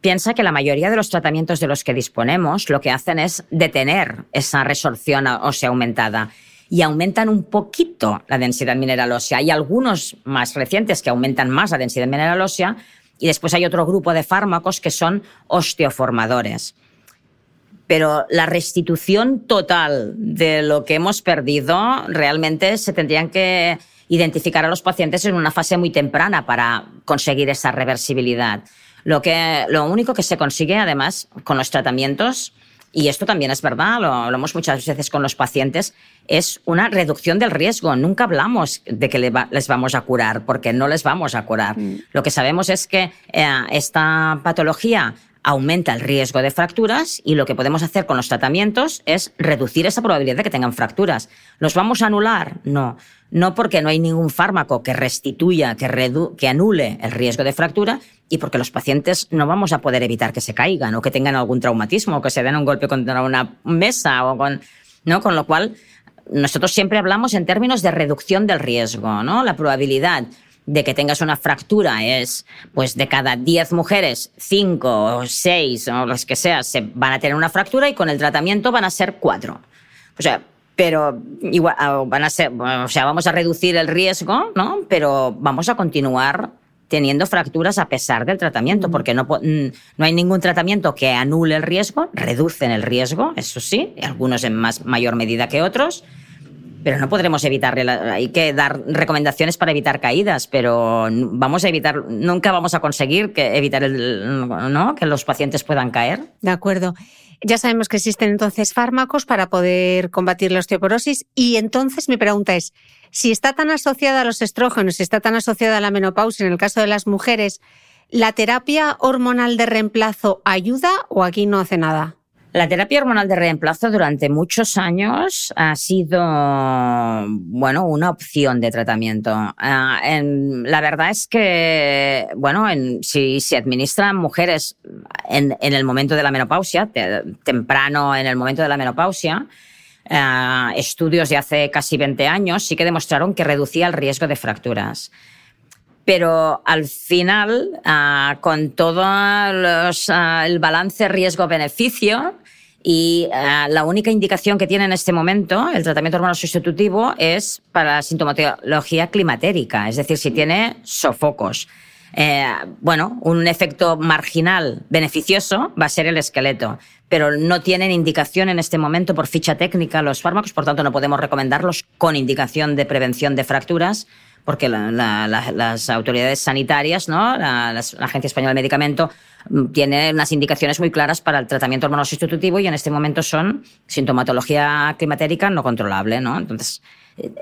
[SPEAKER 2] Piensa que la mayoría de los tratamientos de los que disponemos lo que hacen es detener esa resorción ósea aumentada y aumentan un poquito la densidad mineral ósea. Hay algunos más recientes que aumentan más la densidad mineral ósea, y después hay otro grupo de fármacos que son osteoformadores. Pero la restitución total de lo que hemos perdido realmente se tendrían que identificar a los pacientes en una fase muy temprana para conseguir esa reversibilidad. Lo, que, lo único que se consigue, además, con los tratamientos y esto también es verdad, lo hablamos muchas veces con los pacientes, es una reducción del riesgo. Nunca hablamos de que les vamos a curar, porque no les vamos a curar. Mm. Lo que sabemos es que eh, esta patología aumenta el riesgo de fracturas y lo que podemos hacer con los tratamientos es reducir esa probabilidad de que tengan fracturas. ¿Los vamos a anular? No. No porque no hay ningún fármaco que restituya, que, que anule el riesgo de fractura y porque los pacientes no vamos a poder evitar que se caigan o que tengan algún traumatismo o que se den un golpe contra una mesa o con, ¿no? Con lo cual, nosotros siempre hablamos en términos de reducción del riesgo, ¿no? La probabilidad de que tengas una fractura es, pues de cada 10 mujeres, 5 o 6 o las que sea, se van a tener una fractura y con el tratamiento van a ser 4. O sea, pero igual ah, van a ser, o sea, vamos a reducir el riesgo, ¿no? Pero vamos a continuar teniendo fracturas a pesar del tratamiento, porque no, mm, no hay ningún tratamiento que anule el riesgo, reducen el riesgo, eso sí, algunos en más mayor medida que otros, pero no podremos evitar, hay que dar recomendaciones para evitar caídas, pero vamos a evitar, nunca vamos a conseguir que evitar el, ¿no? que los pacientes puedan caer.
[SPEAKER 1] De acuerdo. Ya sabemos que existen entonces fármacos para poder combatir la osteoporosis y entonces mi pregunta es, si está tan asociada a los estrógenos, si está tan asociada a la menopausia en el caso de las mujeres, ¿la terapia hormonal de reemplazo ayuda o aquí no hace nada?
[SPEAKER 2] La terapia hormonal de reemplazo durante muchos años ha sido, bueno, una opción de tratamiento. Ah, la verdad es que, bueno, si se administran mujeres en, el momento de la menopausia, temprano en el momento de la menopausia, ah, estudios de hace casi 20 años sí que demostraron que reducía el riesgo de fracturas pero al final, ah, con todo ah, el balance riesgo-beneficio, y ah, la única indicación que tiene en este momento el tratamiento hormonal sustitutivo es para sintomatología climatérica, es decir, si tiene sofocos. Eh, bueno, un efecto marginal beneficioso va a ser el esqueleto, pero no tienen indicación en este momento por ficha técnica los fármacos, por tanto no podemos recomendarlos con indicación de prevención de fracturas porque las autoridades sanitarias, ¿no? La, Agencia Española de Medicamento, mm, tiene unas indicaciones muy claras para el tratamiento hormonal sustitutivo y en este momento son sintomatología climatérica no controlable, ¿no? Entonces,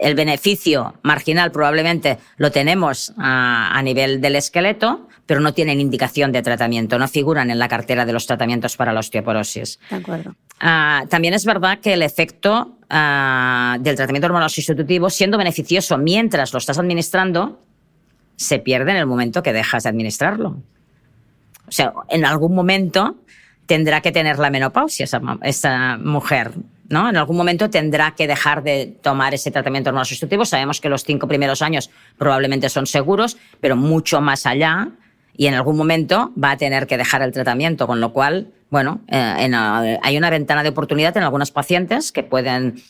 [SPEAKER 2] el beneficio marginal probablemente lo tenemos a, nivel del esqueleto, pero no tienen indicación de tratamiento, no figuran en la cartera de los tratamientos para la osteoporosis.
[SPEAKER 1] De acuerdo.
[SPEAKER 2] Ah, también es verdad que el efecto ah, del tratamiento hormonal sustitutivo, siendo beneficioso mientras lo estás administrando, se pierde en el momento que dejas de administrarlo. O sea, en algún momento tendrá que tener la menopausia esa, esa mujer. ¿no? En algún momento tendrá que dejar de tomar ese tratamiento hormonal sustitutivo. Sabemos que los cinco primeros años probablemente son seguros, pero mucho más allá y en algún momento va a tener que dejar el tratamiento, con lo cual, bueno, eh, eh, hay una ventana de oportunidad en algunos pacientes que pueden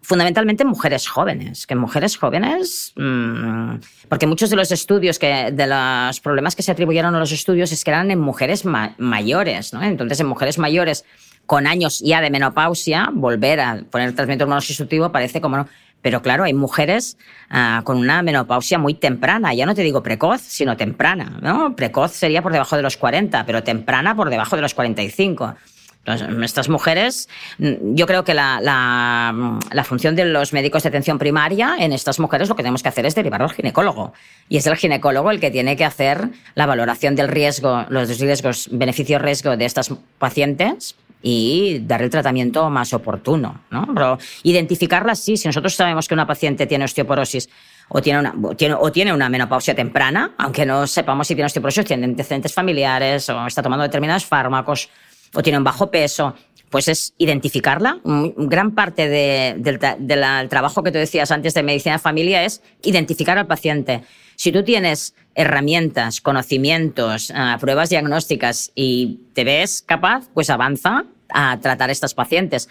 [SPEAKER 2] fundamentalmente mujeres jóvenes, que mujeres jóvenes, mm, porque muchos de los estudios que, de los problemas que se atribuyeron a los estudios es que eran en mujeres mayores, ¿no? Entonces, en mujeres mayores con años ya de menopausia, volver a poner el tratamiento hormonal sustitutivo parece como no. Pero claro, hay mujeres ah, con una menopausia muy temprana, ya no te digo precoz, sino temprana, ¿no? Precoz sería por debajo de los 40, pero temprana por debajo de los 45. Entonces, estas mujeres, mm, yo creo que la, la, la, función de los médicos de atención primaria en estas mujeres lo que tenemos que hacer es derivar al ginecólogo. Y es el ginecólogo el que tiene que hacer la valoración del riesgo, los riesgos, beneficio-riesgo de estas pacientes y dar el tratamiento más oportuno. ¿no? Pero sí, si nosotros sabemos que una paciente tiene osteoporosis o tiene una, o tiene una menopausia temprana, aunque no sepamos si tiene osteoporosis, tiene antecedentes familiares o está tomando determinados fármacos o tiene un bajo peso, pues es identificarla. Gran parte del trabajo que tú decías antes de medicina de familia es identificar al paciente. Si tú tienes herramientas, conocimientos, ah, pruebas diagnósticas y te ves capaz, pues avanza a tratar a estos pacientes.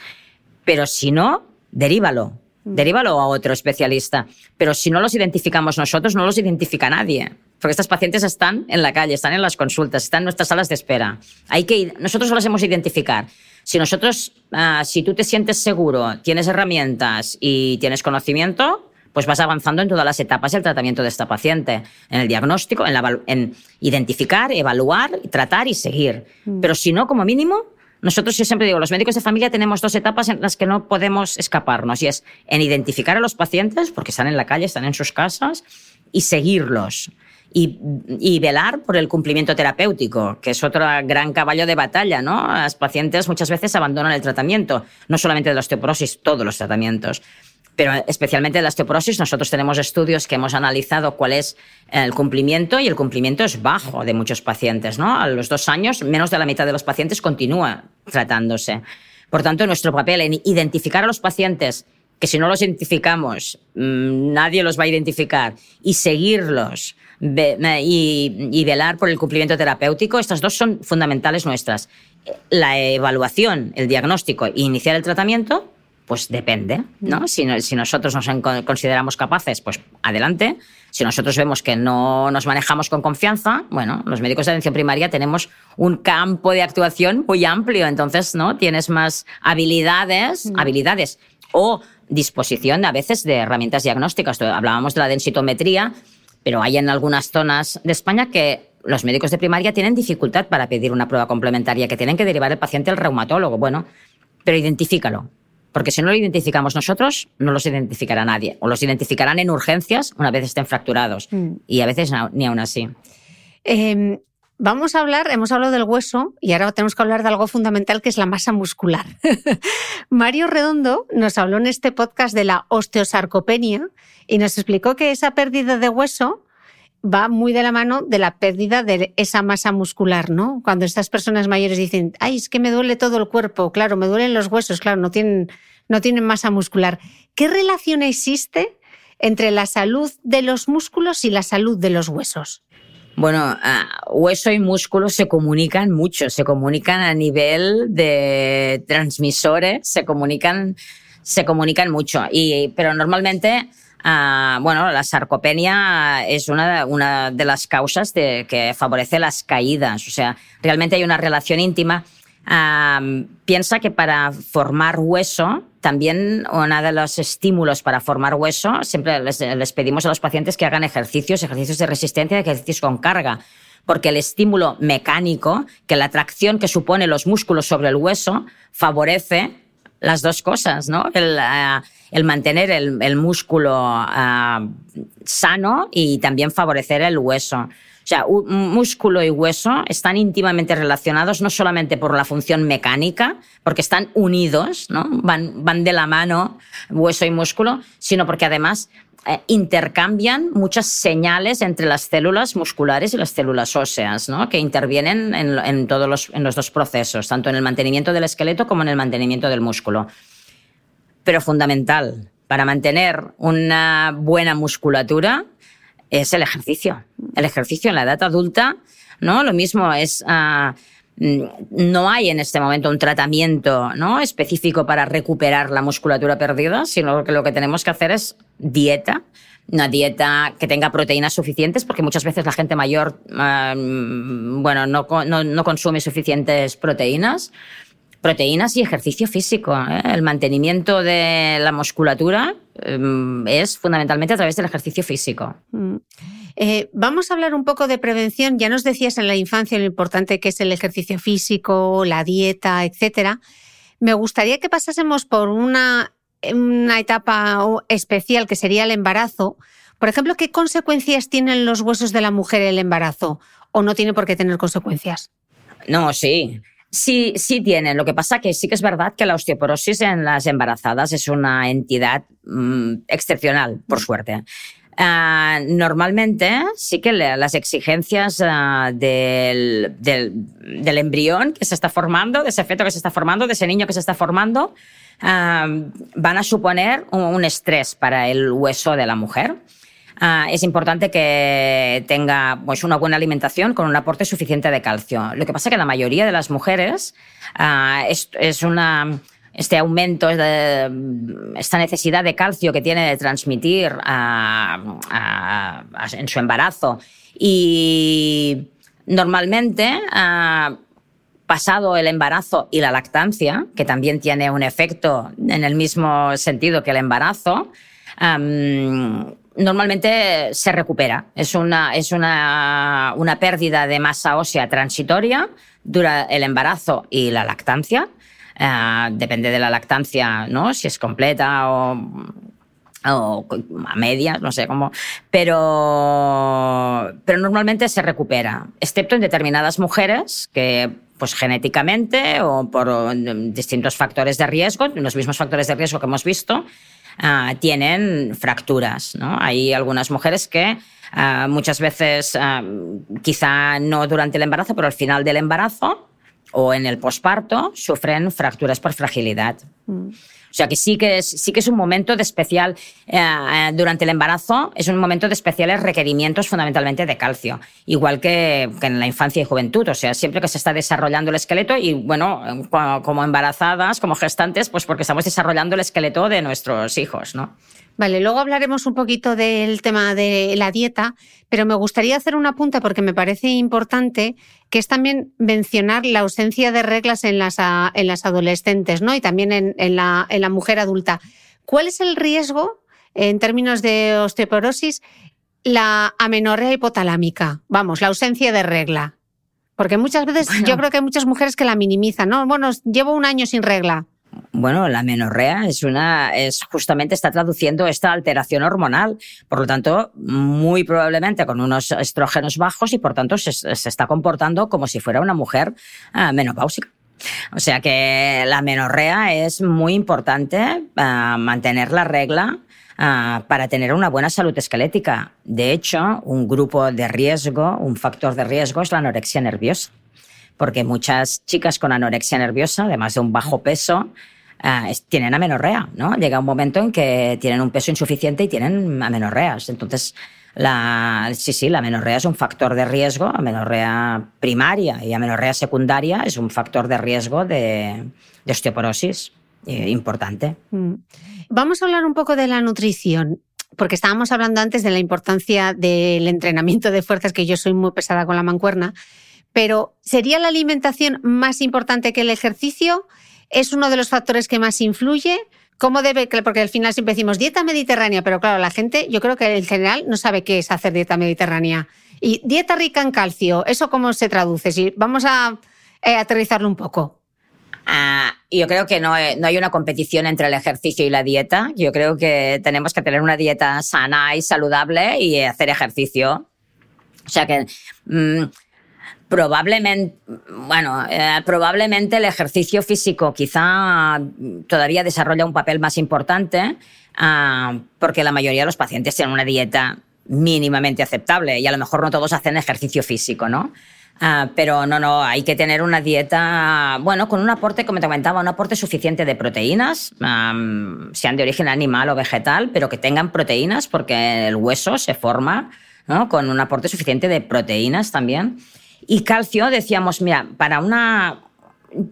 [SPEAKER 2] Pero si no, derívalo. Mm. Derívalo a otro especialista. Pero si no los identificamos nosotros, no los identifica nadie. Porque estos pacientes están en la calle, están en las consultas, están en nuestras salas de espera. Hay que, nosotros los hemos identificar. Si nosotros, ah, si tú te sientes seguro, tienes herramientas y tienes conocimiento, pues vas avanzando en todas las etapas del tratamiento de esta paciente, en el diagnóstico, en, en identificar, evaluar, tratar y seguir. Mm. Pero si no, como mínimo, nosotros, yo siempre digo, los médicos de familia tenemos dos etapas en las que no podemos escaparnos, y es en identificar a los pacientes, porque están en la calle, están en sus casas, y seguirlos. Y, y, velar por el cumplimiento terapéutico, que es otro gran caballo de batalla, ¿no? Las pacientes muchas veces abandonan el tratamiento, no solamente de la osteoporosis, todos los tratamientos pero especialmente de la osteoporosis, nosotros tenemos estudios que hemos analizado cuál es el cumplimiento y el cumplimiento es bajo de muchos pacientes. ¿no? A los dos años, menos de la mitad de los pacientes continúa tratándose. Por tanto, nuestro papel en identificar a los pacientes, que si no los identificamos, mm, nadie los va a identificar, y seguirlos y, y velar por el cumplimiento terapéutico, estas dos son fundamentales nuestras. La evaluación, el diagnóstico e iniciar el tratamiento pues depende, ¿no? Si, si, nosotros nos consideramos capaces, pues adelante. Si nosotros vemos que no nos manejamos con confianza, bueno, los médicos de atención primaria tenemos un campo de actuación muy amplio, entonces, ¿no? Tienes más habilidades, mm. habilidades o disposición a veces de herramientas diagnósticas. Hablábamos de la densitometría, pero hay en algunas zonas de España que los médicos de primaria tienen dificultad para pedir una prueba complementaria, que tienen que derivar el paciente al reumatólogo. Bueno, pero identifícalo. Porque si no lo identificamos nosotros, no los identificará nadie. O los identificarán en urgencias una vez estén fracturados. Mm. Y a veces ni aún así.
[SPEAKER 1] Em, Vamos a hablar, hemos hablado del hueso y ahora tenemos que hablar de algo fundamental que es la masa muscular. Mario Redondo nos habló en este podcast de la osteosarcopenia y nos explicó que esa pérdida de hueso va muy de la mano de la pérdida de esa masa muscular, ¿no? Cuando estas personas mayores dicen, ay, es que me duele todo el cuerpo, claro, me duelen los huesos, claro, no tienen, no tienen masa muscular. ¿Qué relación existe entre la salud de los músculos y la salud de los huesos?
[SPEAKER 2] Bueno, uh, hueso y músculo se comunican mucho, se comunican a nivel de transmisores, se comunican, se comunican mucho. Y, pero normalmente, uh, bueno, la sarcopenia es una, de las causas de, que favorece las caídas. O sea, realmente hay una relación íntima piensa que para formar hueso, también uno de los estímulos para formar hueso, siempre les, pedimos a los pacientes que hagan ejercicios, ejercicios de resistencia, ejercicios con carga, porque el estímulo mecánico, que la tracción que supone los músculos sobre el hueso, favorece las dos cosas, ¿no? El, el mantener el, músculo uh, sano y también favorecer el hueso. O sea, músculo y hueso están íntimamente relacionados no solamente por la función mecánica, porque están unidos, ¿no? Van de la mano hueso y músculo, sino porque además eh, intercambian muchas señales entre las células musculares y las células óseas, ¿no? que intervienen en, todos los, en los dos procesos, tanto en el mantenimiento del esqueleto como en el mantenimiento del músculo. Pero fundamental, para mantener una buena musculatura es el ejercicio. El ejercicio en la edad adulta, ¿no? Lo mismo es... Uh, no hay en este momento un tratamiento ¿no? específico para recuperar la musculatura perdida, sino que lo que tenemos que hacer es dieta, una dieta que tenga proteínas suficientes, porque muchas veces la gente mayor uh, bueno, no, no, no, consume suficientes proteínas. Proteínas y ejercicio físico. ¿eh? El mantenimiento de la musculatura um, es fundamentalmente a través del ejercicio físico.
[SPEAKER 1] Mm. Eh, vamos a hablar un poco de prevención. Ya nos decías en la infancia lo importante que es el ejercicio físico, la dieta, etcétera. Me gustaría que pasásemos por una, una etapa especial que sería el embarazo. Por ejemplo, ¿qué consecuencias tienen los huesos de la mujer el embarazo? ¿O no tiene por qué tener consecuencias?
[SPEAKER 2] No, sí. Sí, sí tienen. Lo que pasa que sí que es verdad que la osteoporosis en las embarazadas es una entidad mmm, excepcional, por suerte. Uh, normalmente sí que las exigencias uh, del, del, embrión que se está formando, de ese feto que se está formando, de ese niño que se está formando, uh, van a suponer un, estrés para el hueso de la mujer. Es importante que tenga pues, una buena alimentación con un aporte suficiente de calcio. Lo que pasa es que la mayoría de las mujeres es, es una este aumento, esta necesidad de calcio que tiene de transmitir en su embarazo. Y normalmente, pasado el embarazo y la lactancia, que también tiene un efecto en el mismo sentido que el embarazo, normalmente se recupera. Es una, es una, una pérdida de masa ósea transitoria dura el embarazo y la lactancia Uh, depende de la lactancia, ¿no? Si es completa o, o a medias, no sé cómo, pero, pero normalmente se recupera, excepto en determinadas mujeres que pues genéticamente o por distintos factores de riesgo, los mismos factores de riesgo que hemos visto, uh, tienen fracturas. ¿no? Hay algunas mujeres que uh, muchas veces, uh, quizá no durante el embarazo, pero al final del embarazo, o en el posparto sufren fracturas por fragilidad. Mm. O sea que sí que es, sí que es un momento de especial, eh, eh, durante el embarazo, es un momento de especiales requerimientos fundamentalmente de calcio, igual que, que, en la infancia y juventud. O sea, siempre que se está desarrollando el esqueleto y, bueno, como embarazadas, como gestantes, pues porque estamos desarrollando el esqueleto de nuestros hijos, ¿no?
[SPEAKER 1] Vale, luego hablaremos un poquito del tema de la dieta, pero me gustaría hacer una punta porque me parece importante, que es también mencionar la ausencia de reglas en las, en las adolescentes ¿no? y también en, en, la, en la mujer adulta. ¿Cuál es el riesgo en términos de osteoporosis? La amenorrea hipotalámica, vamos, la ausencia de regla. Porque muchas veces bueno. yo creo que hay muchas mujeres que la minimizan, ¿no? Bueno, llevo un año sin regla.
[SPEAKER 2] Bueno, la menorrea es una, es justamente está traduciendo esta alteración hormonal. Por lo tanto, muy probablemente con unos estrógenos bajos y por tanto se, está comportando como si fuera una mujer uh, menopáusica. O sea que la menorrea es muy importante uh, mantener la regla uh, para tener una buena salud esquelética. De hecho, un grupo de riesgo, un factor de riesgo es la anorexia nerviosa. Porque muchas chicas con anorexia nerviosa, además de un bajo peso, uh, tienen amenorrea, ¿no? Llega un momento en que tienen un peso insuficiente y tienen amenorreas. Entonces, la, sí, sí, la amenorrea es un factor de riesgo, amenorrea primaria y amenorrea secundaria es un factor de riesgo de, de osteoporosis eh, importante. Mm.
[SPEAKER 1] Vamos a hablar un poco de la nutrición porque estábamos hablando antes de la importancia del entrenamiento de fuerzas, que yo soy muy pesada con la mancuerna, pero ¿sería la alimentación más importante que el ejercicio? es uno de los factores que más influye. ¿Cómo debe? Porque al final siempre decimos dieta mediterránea, pero claro, la gente, yo creo que en general no sabe qué es hacer dieta mediterránea. Y dieta rica en calcio, ¿eso cómo se traduce? Vamos a eh, aterrizarlo un poco.
[SPEAKER 2] Ah, yo creo que no, no, hay una competición entre el ejercicio y la dieta. Yo creo que tenemos que tener una dieta sana y saludable y hacer ejercicio. O sea que mm, probablemente, bueno, eh, probablemente el ejercicio físico quizá todavía desarrolla un papel más importante uh, porque la mayoría de los pacientes tienen una dieta mínimamente aceptable y a lo mejor no todos hacen ejercicio físico, ¿no? Uh, pero no, no, hay que tener una dieta, bueno, con un aporte, como te comentaba, un aporte suficiente de proteínas, sean de origen animal o vegetal, pero que tengan proteínas porque el hueso se forma ¿no? con un aporte suficiente de proteínas también. Y calcio, decíamos, mira, para una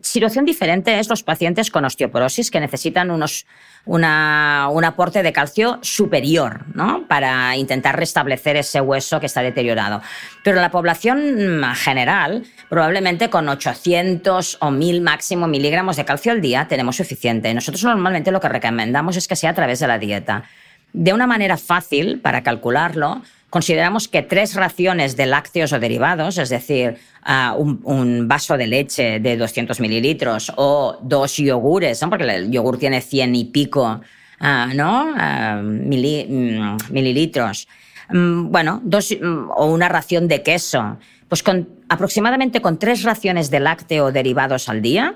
[SPEAKER 2] situación diferente es los pacientes con osteoporosis que necesitan unos, un aporte de calcio superior ¿no? para intentar restablecer ese hueso que está deteriorado. Pero la población general, probablemente con 800 o 1000 máximo miligramos de calcio al día tenemos suficiente. Nosotros normalmente lo que recomendamos es que sea a través de la dieta. De una manera fácil para calcularlo, consideramos que tres raciones de lácteos o derivados, es decir, uh, un, vaso de leche de 200 mililitros o dos yogures, porque el yogur tiene 100 y pico uh, ¿no? Mili, mm, mililitros, um, bueno, dos, um, o una ración de queso, pues con, aproximadamente con tres raciones de lácteo o derivados al día,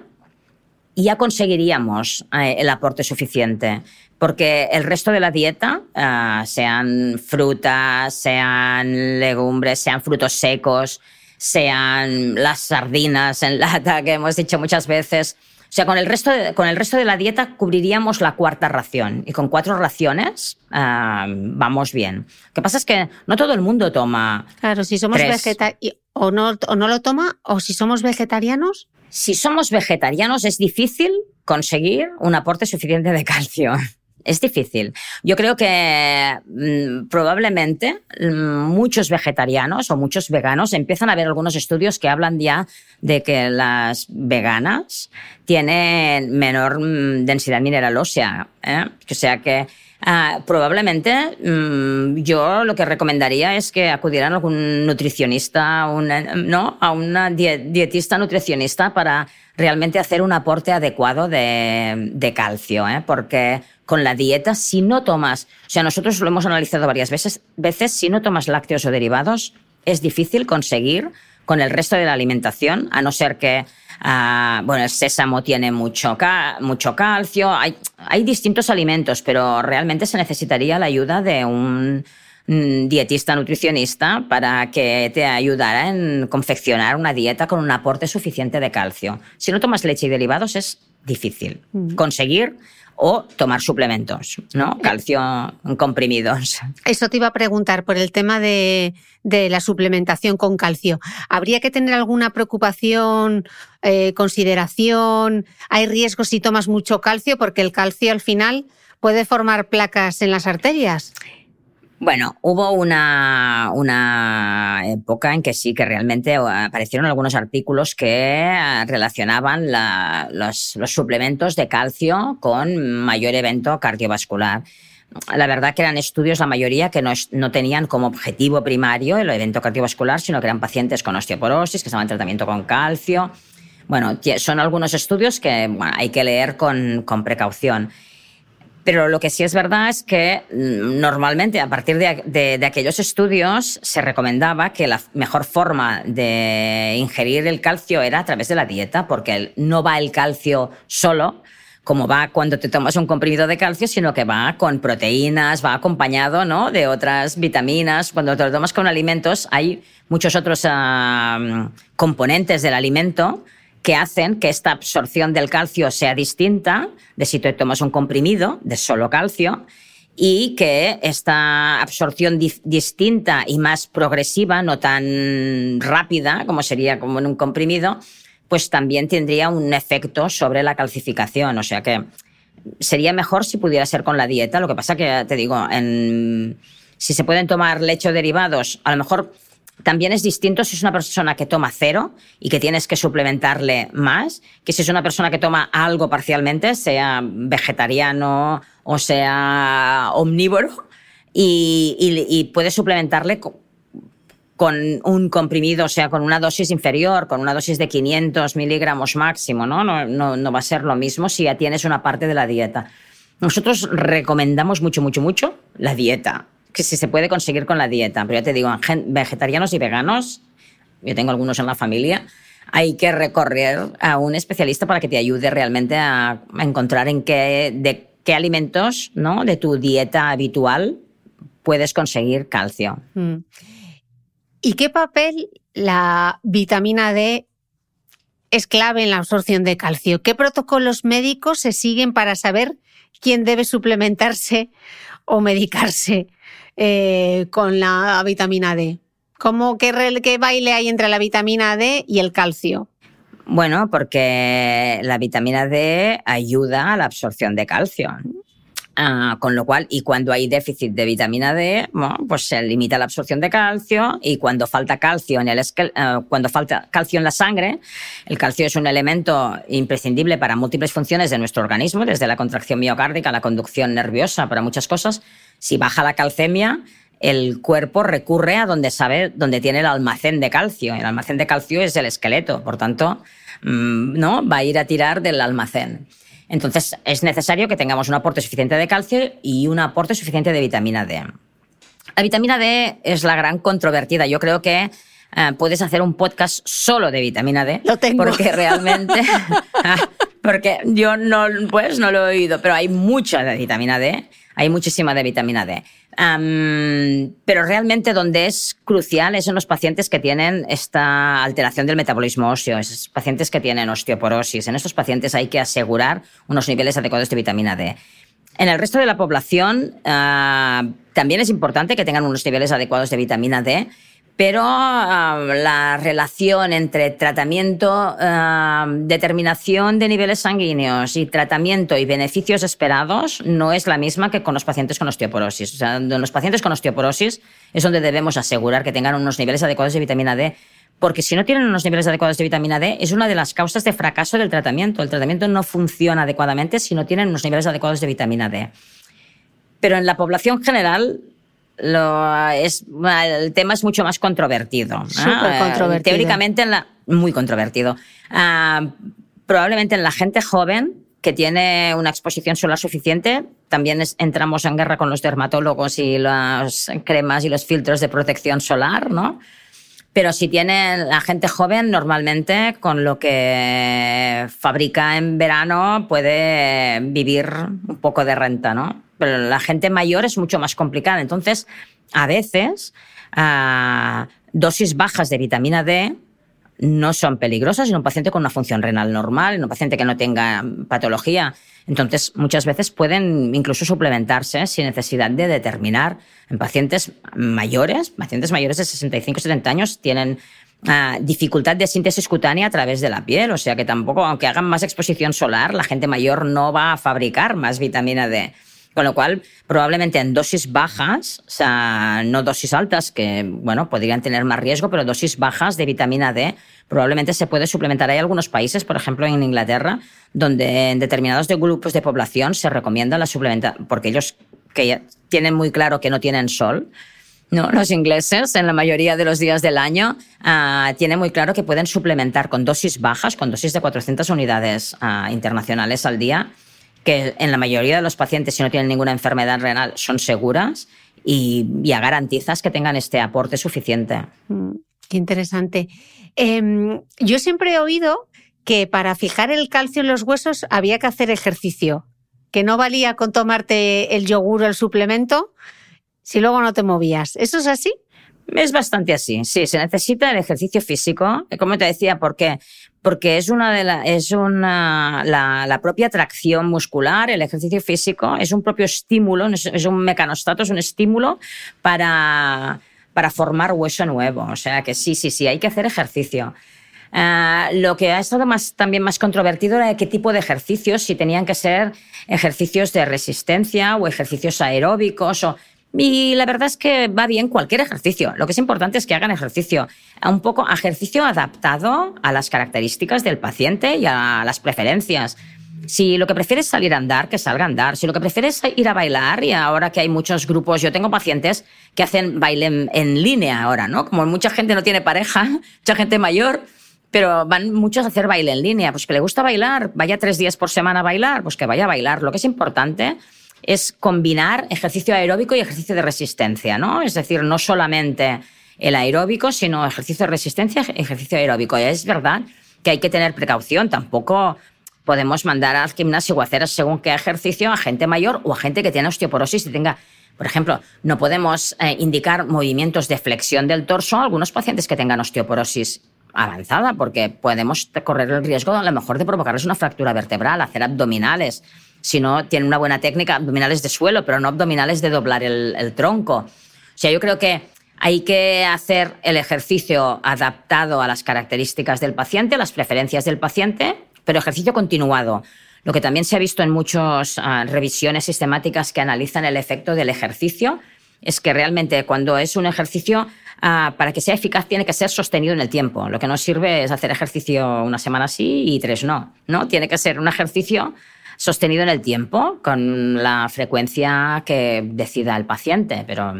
[SPEAKER 2] ya conseguiríamos eh, el aporte suficiente porque el resto de la dieta, uh, sean frutas, sean legumbres, sean frutos secos, sean las sardinas en lata que hemos dicho muchas veces, o sea, con el resto de, con el resto de la dieta cubriríamos la cuarta ración y con cuatro raciones uh, vamos bien. Lo que pasa es que no todo el mundo toma.
[SPEAKER 1] Claro, si somos vegetarianos o no, o no lo toma, o si somos vegetarianos.
[SPEAKER 2] Si somos vegetarianos es difícil conseguir un aporte suficiente de calcio. Es difícil. Yo creo que mmm, probablemente mmm, muchos vegetarianos o muchos veganos empiezan a ver algunos estudios que hablan ya de que las veganas tienen menor mmm, densidad mineral ósea. ¿eh? O sea que Uh, probablemente mmm, yo lo que recomendaría es que acudieran a algún nutricionista, una, ¿no? a una dietista nutricionista para realmente hacer un aporte adecuado de, de calcio, ¿eh? porque con la dieta, si no tomas, o sea, nosotros lo hemos analizado varias veces, veces si no tomas lácteos o derivados, es difícil conseguir con el resto de la alimentación, a no ser que, uh, bueno, el sésamo tiene mucho, mucho calcio, hay, hay distintos alimentos, pero realmente se necesitaría la ayuda de un dietista nutricionista para que te ayudara en confeccionar una dieta con un aporte suficiente de calcio. Si no tomas leche y derivados es difícil mm. conseguir o tomar suplementos, ¿no? Calcio comprimidos.
[SPEAKER 1] Eso te iba a preguntar por el tema de, de la suplementación con calcio. ¿Habría que tener alguna preocupación, eh, consideración? ¿Hay riesgos si tomas mucho calcio? Porque el calcio al final puede formar placas en las arterias.
[SPEAKER 2] Bueno, hubo una, una época en que sí, que realmente aparecieron algunos artículos que ah, relacionaban la, los, los suplementos de calcio con mayor evento cardiovascular. La verdad que eran estudios, la mayoría, que no, no, tenían como objetivo primario el evento cardiovascular, sino que eran pacientes con osteoporosis, que estaban en tratamiento con calcio. Bueno, son algunos estudios que hay que leer con, con precaución. Pero lo que sí es verdad es que mm, normalmente a partir de, aquellos estudios se recomendaba que la mejor forma de ingerir el calcio era a través de la dieta, porque no va el calcio solo, como va cuando te tomas un comprimido de calcio, sino que va con proteínas, va acompañado ¿no? de otras vitaminas. Cuando te lo tomas con alimentos, hay muchos otros ah, componentes del alimento que hacen que esta absorción del calcio sea distinta de si te tomas un comprimido de solo calcio y que esta absorción distinta y más progresiva, no tan rápida como sería como en un comprimido, pues también tendría un efecto sobre la calcificación. O sea que sería mejor si pudiera ser con la dieta. Lo que pasa que, te digo, si se pueden tomar leche derivados, a lo mejor también es distinto si es una persona que toma cero y que tienes que suplementarle más, que si es una persona que toma algo parcialmente, sea vegetariano o sea omnívoro, y, puedes suplementarle con, un comprimido, o sea, con una dosis inferior, con una dosis de 500 miligramos máximo, ¿no? No, no, no va a ser lo mismo si ya tienes una parte de la dieta. Nosotros recomendamos mucho, mucho, mucho la dieta que si se puede conseguir con la dieta. Pero ya te digo, vegetarianos y veganos, yo tengo algunos en la familia, hay que recorrer a un especialista para que te ayude realmente a, encontrar en qué, de qué alimentos ¿no? de tu dieta habitual puedes conseguir calcio. Mm.
[SPEAKER 1] ¿Y qué papel la vitamina D es clave en la absorción de calcio? ¿Qué protocolos médicos se siguen para saber quién debe suplementarse o medicarse eh, con la vitamina D? ¿Cómo, qué, ¿Qué baile hay entre la vitamina D y el calcio?
[SPEAKER 2] Bueno, porque la vitamina D ayuda a la absorción de calcio. Ah, con lo cual, y cuando hay déficit de vitamina D, pues se limita la absorción de calcio y cuando falta calcio en el uh, cuando falta calcio en la sangre, el calcio es un elemento imprescindible para múltiples funciones de nuestro organismo, desde la contracción miocárdica, la conducción nerviosa, para muchas cosas. Si baja la calcemia, el cuerpo recurre a donde sabe, donde tiene el almacén de calcio. El almacén de calcio es el esqueleto, por tanto, mm, ¿no? Va a ir a tirar del almacén. Entonces, es necesario que tengamos un aporte suficiente de calcio y un aporte suficiente de vitamina D. La vitamina D es la gran controvertida. Yo creo que eh, puedes hacer un podcast solo de vitamina D.
[SPEAKER 1] Lo tengo.
[SPEAKER 2] Porque realmente, ah, porque yo no, pues no lo he oído, pero hay mucha de vitamina D hay muchísima de vitamina D. pero realmente donde es crucial es en los pacientes que tienen esta alteración del metabolismo óseo, esos pacientes que tienen osteoporosis. En estos pacientes hay que asegurar unos niveles adecuados de vitamina D. En el resto de la población ah, también es importante que tengan unos niveles adecuados de vitamina D, pero la relación entre tratamiento, determinación de niveles sanguíneos y tratamiento y beneficios esperados no es la misma que con los pacientes con osteoporosis. O sea, en los pacientes con osteoporosis es donde debemos asegurar que tengan unos niveles adecuados de vitamina D, porque si no tienen unos niveles adecuados de vitamina D es una de las causas de fracaso del tratamiento. El tratamiento no funciona adecuadamente si no tienen unos niveles adecuados de vitamina D. Pero en la población general lo, es, el tema es mucho más controvertido.
[SPEAKER 1] controvertido.
[SPEAKER 2] Teóricamente, en la, muy controvertido. Ah, probablemente en la gente joven que tiene una exposición solar suficiente, también entramos en guerra con los dermatólogos y las cremas y los filtros de protección solar, ¿no? Pero si tiene la gente joven, normalmente con lo que fabrica en verano puede vivir un poco de renta, ¿no? Pero la gente mayor es mucho más complicada. Entonces, a veces, ah, dosis bajas de vitamina D no son peligrosas en un paciente con una función renal normal, en un paciente que no tenga patología. Entonces, muchas veces pueden incluso suplementarse sin necesidad de determinar. En pacientes mayores, pacientes mayores de 65 70 años tienen ah, dificultad de síntesis cutánea a través de la piel, o sea que tampoco, aunque hagan más exposición solar, la gente mayor no va a fabricar más vitamina D. Con lo cual, probablemente en dosis bajas, o sea, no dosis altas, que, bueno, podrían tener más riesgo, pero dosis bajas de vitamina D probablemente se puede suplementar. Hay algunos países, por ejemplo en Inglaterra, donde en determinados grupos de población se recomienda la suplementación, porque ellos que tienen muy claro que no tienen sol, ¿no? Los ingleses, en la mayoría de los días del año, uh, tienen muy claro que pueden suplementar con dosis bajas, con dosis de 400 unidades uh, internacionales al día, que en la mayoría de los pacientes, si no tienen ninguna enfermedad renal, son seguras y ya garantizas que tengan este aporte suficiente.
[SPEAKER 1] Mm, qué interesante. Eh, yo siempre he oído que para fijar el calcio en los huesos había que hacer ejercicio, que no valía con tomarte el yogur o el suplemento, si luego no te movías. ¿Eso es así?
[SPEAKER 2] Es bastante así, sí, se necesita el ejercicio físico, como te decía, ¿por qué? Porque es una de la, es una, la, propia tracción muscular, el ejercicio físico, es un propio estímulo, es un mecanostato, es un estímulo para, para formar hueso nuevo. O sea que sí, sí, sí, hay que hacer ejercicio. Uh, lo que ha estado más, también más controvertido era qué tipo de ejercicios, si tenían que ser ejercicios de resistencia o ejercicios aeróbicos o y la verdad es que va bien cualquier ejercicio. Lo que es importante es que hagan ejercicio, un poco ejercicio adaptado a las características del paciente y a las preferencias. Si lo que prefieres es salir a andar, que salga a andar. Si lo que prefieres es ir a bailar, y ahora que hay muchos grupos, yo tengo pacientes que hacen baile en, línea ahora, ¿no? Como mucha gente no tiene pareja, mucha gente mayor, pero van muchos a hacer baile en línea. Pues que le gusta bailar, vaya tres días por semana a bailar, pues que vaya a bailar. Lo que es importante es combinar ejercicio aeróbico y ejercicio de resistencia, ¿no? Es decir, no solamente el aeróbico, sino ejercicio de resistencia, ejercicio aeróbico. Y es verdad que hay que tener precaución, tampoco podemos mandar al gimnasio o hacer según qué ejercicio a gente mayor o a gente que tiene osteoporosis y tenga por ejemplo, no podemos eh, indicar movimientos de flexión del torso a algunos pacientes que tengan osteoporosis avanzada, porque podemos correr el riesgo a lo mejor de provocarles una fractura vertebral, hacer abdominales si no tiene una buena técnica, abdominales de suelo, pero no abdominales de doblar el, tronco. O sea, yo creo que hay que hacer el ejercicio adaptado a las características del paciente, a las preferencias del paciente, pero ejercicio continuado. Lo que también se ha visto en muchas ah, revisiones sistemáticas que analizan el efecto del ejercicio es que realmente cuando es un ejercicio, ah, para que sea eficaz, tiene que ser sostenido en el tiempo. Lo que no sirve es hacer ejercicio una semana sí y tres no. ¿no? Tiene que ser un ejercicio sostenido en el tiempo, con la frecuencia que decida el paciente, pero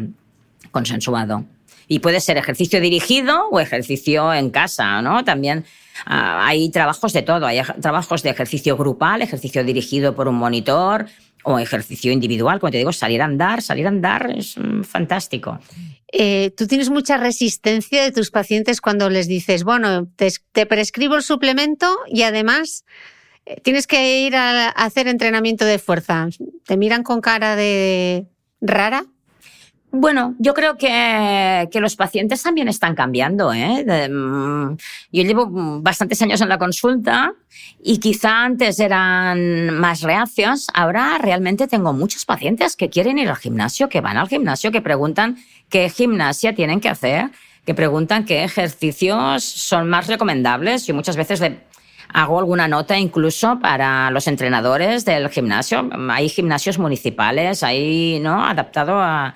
[SPEAKER 2] consensuado. Y puede ser ejercicio dirigido o ejercicio en casa, ¿no? También ah, hay trabajos de todo. Hay trabajos de ejercicio grupal, ejercicio dirigido por un monitor o ejercicio individual. Como te digo, salir a andar, salir a andar es mm, fantástico.
[SPEAKER 1] Eh, Tú tienes mucha resistencia de tus pacientes cuando les dices, bueno, te prescribo el suplemento y además tienes que ir a hacer entrenamiento de fuerza. ¿Te miran con cara de rara?
[SPEAKER 2] Bueno, yo creo que, que, los pacientes también están cambiando. ¿eh? Mm, yo llevo bastantes años en la consulta y quizá antes eran más reacios. Ahora realmente tengo muchos pacientes que quieren ir al gimnasio, que van al gimnasio, que preguntan qué gimnasia tienen que hacer, que preguntan qué ejercicios son más recomendables. Yo muchas veces le Hago alguna nota incluso para los entrenadores del gimnasio. Hay gimnasios municipales, hay, ¿no? Adaptado a,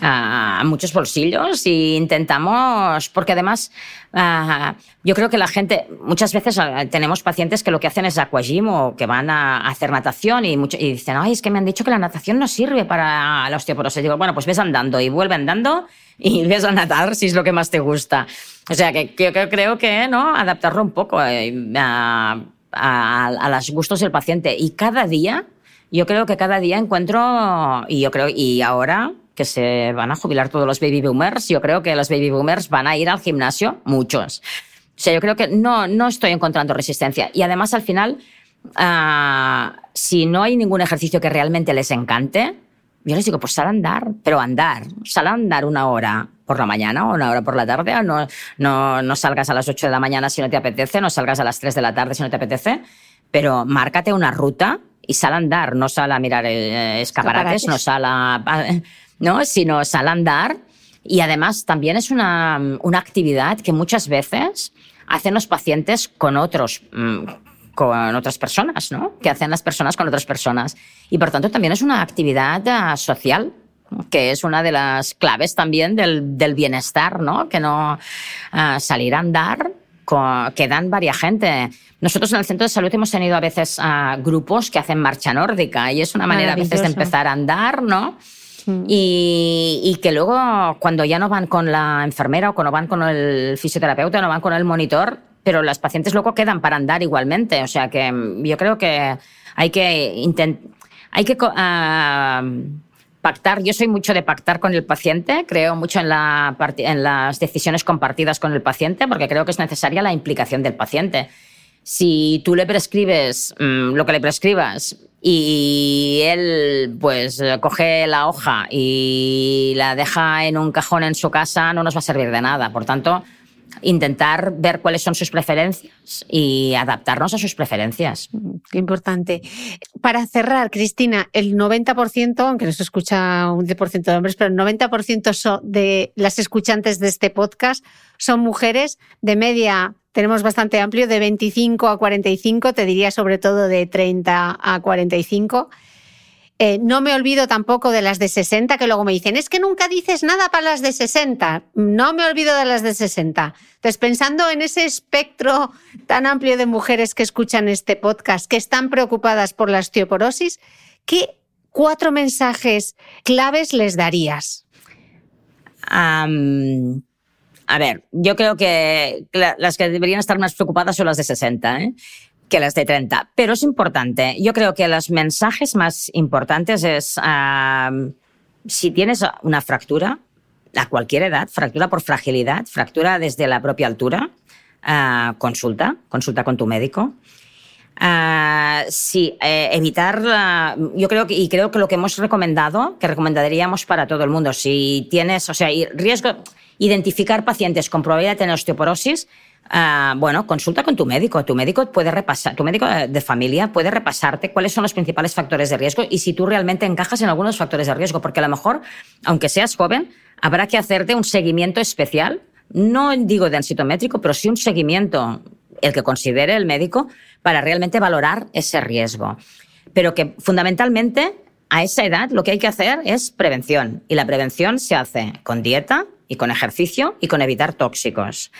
[SPEAKER 2] a muchos bolsillos e intentamos, porque además uh, yo creo que la gente, muchas veces tenemos pacientes que lo que hacen es aquagym o que van a, hacer natación y, mucho, y, dicen, ay, es que me han dicho que la natación no sirve para la osteoporosis. Digo, bueno, pues ves andando y vuelve andando y ves a nadar si es lo que más te gusta. O sea, que, yo creo que, ¿no? Adaptarlo un poco eh, a, a, a los gustos del paciente. Y cada día, yo creo que cada día encuentro, y yo creo, y ahora que se van a jubilar todos los baby boomers. Yo creo que los baby boomers van a ir al gimnasio, muchos. O sea, yo creo que no, no estoy encontrando resistencia. Y además, al final, uh, si no hay ningún ejercicio que realmente les encante, yo les digo, pues sal a andar, pero andar, sal a andar una hora por la mañana o una hora por la tarde, no, no, no salgas a las 8 de la mañana si no te apetece, no salgas a las 3 de la tarde si no te apetece, pero márcate una ruta y sal a andar, no sal a mirar eh, escaparates, escaparates, no sal a ¿no? sino sal a andar. Y además también es una, una actividad que muchas veces hacen los pacientes con otros, mm, con otras personas, ¿no? Que hacen las personas con otras personas. Y por tanto también es una actividad uh, social que es una de las claves también del, del bienestar, ¿no? Que no uh, salir a andar que dan varia gente. Nosotros en el centro de salud hemos tenido a veces uh, grupos que hacen marcha nórdica y es una manera a veces de empezar a andar, ¿no? Mm. Y, que luego cuando ya no van con la enfermera o cuando van con el fisioterapeuta o no van con el monitor, pero las pacientes luego quedan para andar igualmente. O sea que mm, yo creo que hay que intentar, hay que uh, pactar. Yo soy mucho de pactar con el paciente, creo mucho en, la, las decisiones compartidas con el paciente, porque creo que es necesaria la implicación del paciente. Si tú le prescribes mmm, lo que le prescribas y él pues coge la hoja y la deja en un cajón en su casa, no nos va a servir de nada. Por tanto, intentar ver cuáles son sus preferencias y adaptarnos a sus preferencias.
[SPEAKER 1] Qué importante. Para cerrar, Cristina, el 90%, aunque no se escucha un 10% de hombres, pero el 90% de las escuchantes de este podcast son mujeres de media tenemos bastante amplio, de 25 a 45, te diría sobre todo de 30 a 45. Eh, no me olvido tampoco de las de 60, que luego me dicen, es que nunca dices nada para las de 60. No me olvido de las de 60. Entonces, pensando en ese espectro tan amplio de mujeres que escuchan este podcast, que están preocupadas por la osteoporosis, ¿qué cuatro mensajes claves les darías?
[SPEAKER 2] A ver, yo creo que las que deberían estar más preocupadas son las de 60, ¿eh? que las de 30. Pero es importante. Yo creo que los mensajes más importantes es si tienes una fractura a cualquier edad, fractura por fragilidad, fractura desde la propia altura, uh, consulta, consulta con tu médico. Uh, sí, eh, evitar, uh, yo creo que, y creo que lo que hemos recomendado, que recomendaríamos para todo el mundo, si tienes, o sea, riesgo, identificar pacientes con probabilidad de tener osteoporosis, uh, bueno, consulta con tu médico. Tu médico puede repasar, tu médico de familia puede repasarte cuáles son los principales factores de riesgo y si tú realmente encajas en algunos factores de riesgo, porque a lo mejor, aunque seas joven, habrá que hacerte un seguimiento especial. No digo densitométrico, pero sí un seguimiento, el que considere el médico, para realmente valorar ese riesgo. Pero que fundamentalmente a esa edad lo que hay que hacer es prevención. Y la prevención se hace con dieta, y con ejercicio y con evitar tóxicos.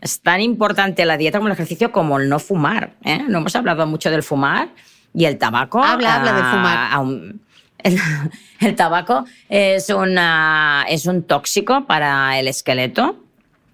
[SPEAKER 2] Es tan importante la dieta como el ejercicio como el no fumar. ¿eh? No hemos hablado mucho del fumar y el tabaco.
[SPEAKER 1] Habla, habla del fumar.
[SPEAKER 2] el, tabaco es, una, es un tóxico para el esqueleto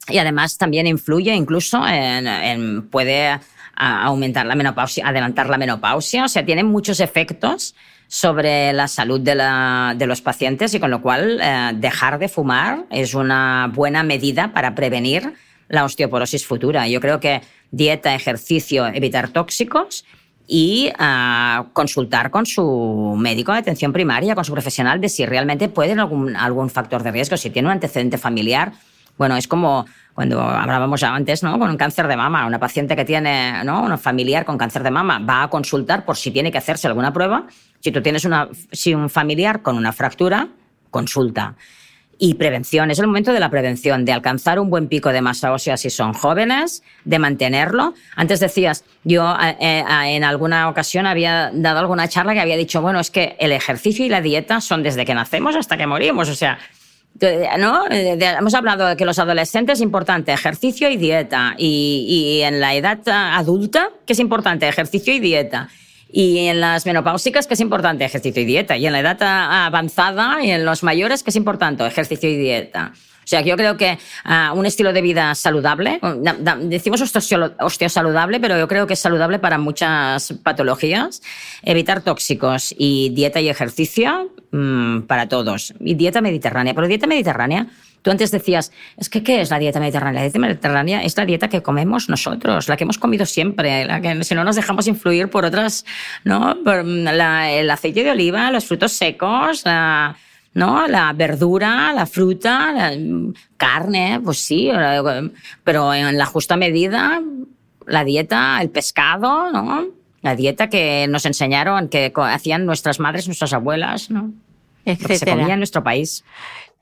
[SPEAKER 2] y además también influye incluso en, puede aumentar la menopausia, adelantar la menopausia, o sea, tiene muchos efectos sobre la salud de, la, de los pacientes y con lo cual eh, dejar de fumar es una buena medida para prevenir la osteoporosis futura. Yo creo que dieta, ejercicio, evitar tóxicos y uh, consultar con su médico de atención primaria, con su profesional, de si realmente puede algún, algún factor de riesgo, si tiene un antecedente familiar. Bueno, es como cuando hablábamos antes, ¿no? Con un cáncer de mama, una paciente que tiene, ¿no? Una familiar con cáncer de mama va a consultar por si tiene que hacerse alguna prueba si tú tienes una, si un familiar con una fractura, consulta. Y prevención, es el momento de la prevención, de alcanzar un buen pico de masa ósea si son jóvenes, de mantenerlo. Antes decías, yo eh, eh, en alguna ocasión había dado alguna charla que había dicho, bueno, es que el ejercicio y la dieta son desde que nacemos hasta que morimos. O sea, ¿no? hemos hablado de que los adolescentes es importante ejercicio y dieta. Y, y en la edad adulta, que es importante ejercicio y dieta. Y en las menopáusicas, que es importante ejercicio y dieta. Y en la edad avanzada y en los mayores, que es importante ejercicio y dieta. O sea, yo creo que uh, un estilo de vida saludable, decimos osteo saludable, pero yo creo que es saludable para muchas patologías. Evitar tóxicos y dieta y ejercicio mmm, para todos. Y dieta mediterránea. Pero dieta mediterránea Tú antes decías, es que ¿qué es la dieta mediterránea? La dieta mediterránea es la dieta que comemos nosotros, la que hemos comido siempre, la que si no nos dejamos influir por otras, ¿no? Por la, el aceite de oliva, los frutos secos, la, ¿no? La verdura, la fruta, la carne, pues sí, pero en la justa medida, la dieta, el pescado, ¿no? La dieta que nos enseñaron, que hacían nuestras madres, nuestras abuelas, ¿no? Que se comía en nuestro país.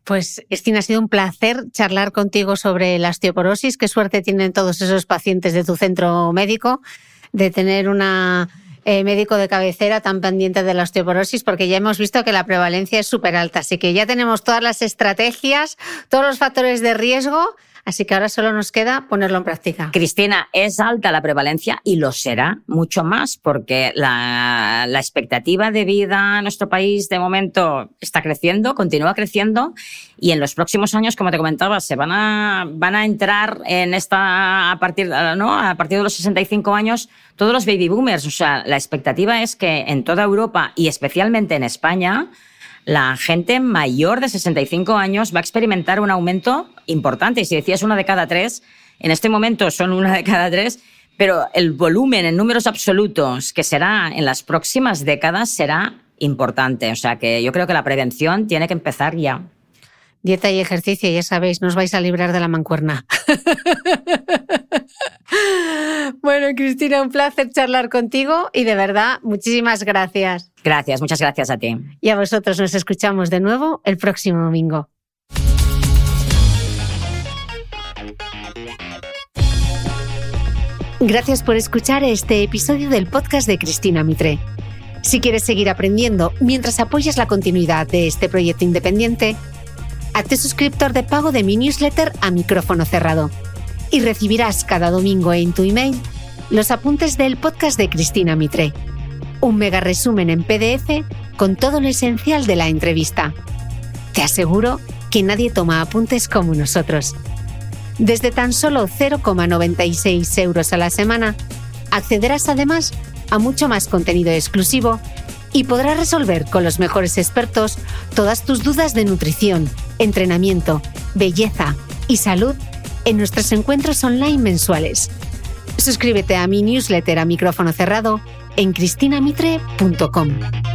[SPEAKER 1] Pues, Estina, ha sido un placer charlar contigo sobre la osteoporosis. Qué suerte tienen todos esos pacientes de tu centro médico de tener una eh, médico de cabecera tan pendiente de la osteoporosis, porque ya hemos visto que la prevalencia es súper alta. Así que ya tenemos todas las estrategias, todos los factores de riesgo Así que ahora solo nos queda ponerlo en práctica.
[SPEAKER 2] Cristina, es alta la prevalencia y lo será mucho más porque la, la expectativa de vida en nuestro país de momento está creciendo, continúa creciendo y en los próximos años, como te comentaba, se van a, van a entrar en esta, a partir, ¿no? a partir de los 65 años, todos los baby boomers. O sea, la expectativa es que en toda Europa y especialmente en España, la gente mayor de 65 años va a experimentar un aumento importante. Y si decías una de cada tres, en este momento son una de cada tres, pero el volumen en números absolutos que será en las próximas décadas será importante. O sea que yo creo que la prevención tiene que empezar ya.
[SPEAKER 1] Dieta y ejercicio, ya sabéis, no os vais a librar de la mancuerna. bueno, Cristina, un placer charlar contigo y de verdad, muchísimas gracias.
[SPEAKER 2] Gracias, muchas gracias a ti.
[SPEAKER 1] Y a vosotros nos escuchamos de nuevo el próximo domingo. Gracias por escuchar este episodio del podcast de Cristina Mitre. Si quieres seguir aprendiendo mientras apoyas la continuidad de este proyecto independiente, hazte suscriptor de pago de mi newsletter a micrófono cerrado y recibirás cada domingo en tu email los apuntes del podcast de Cristina Mitre. Un mega resumen en PDF con todo lo esencial de la entrevista. Te aseguro que nadie toma apuntes como nosotros. Desde tan solo 0,96 euros a la semana, accederás además a mucho más contenido exclusivo y podrás resolver con los mejores expertos todas tus dudas de nutrición, entrenamiento, belleza y salud en nuestros encuentros online mensuales. Suscríbete a mi newsletter a micrófono cerrado en cristinamitre.com.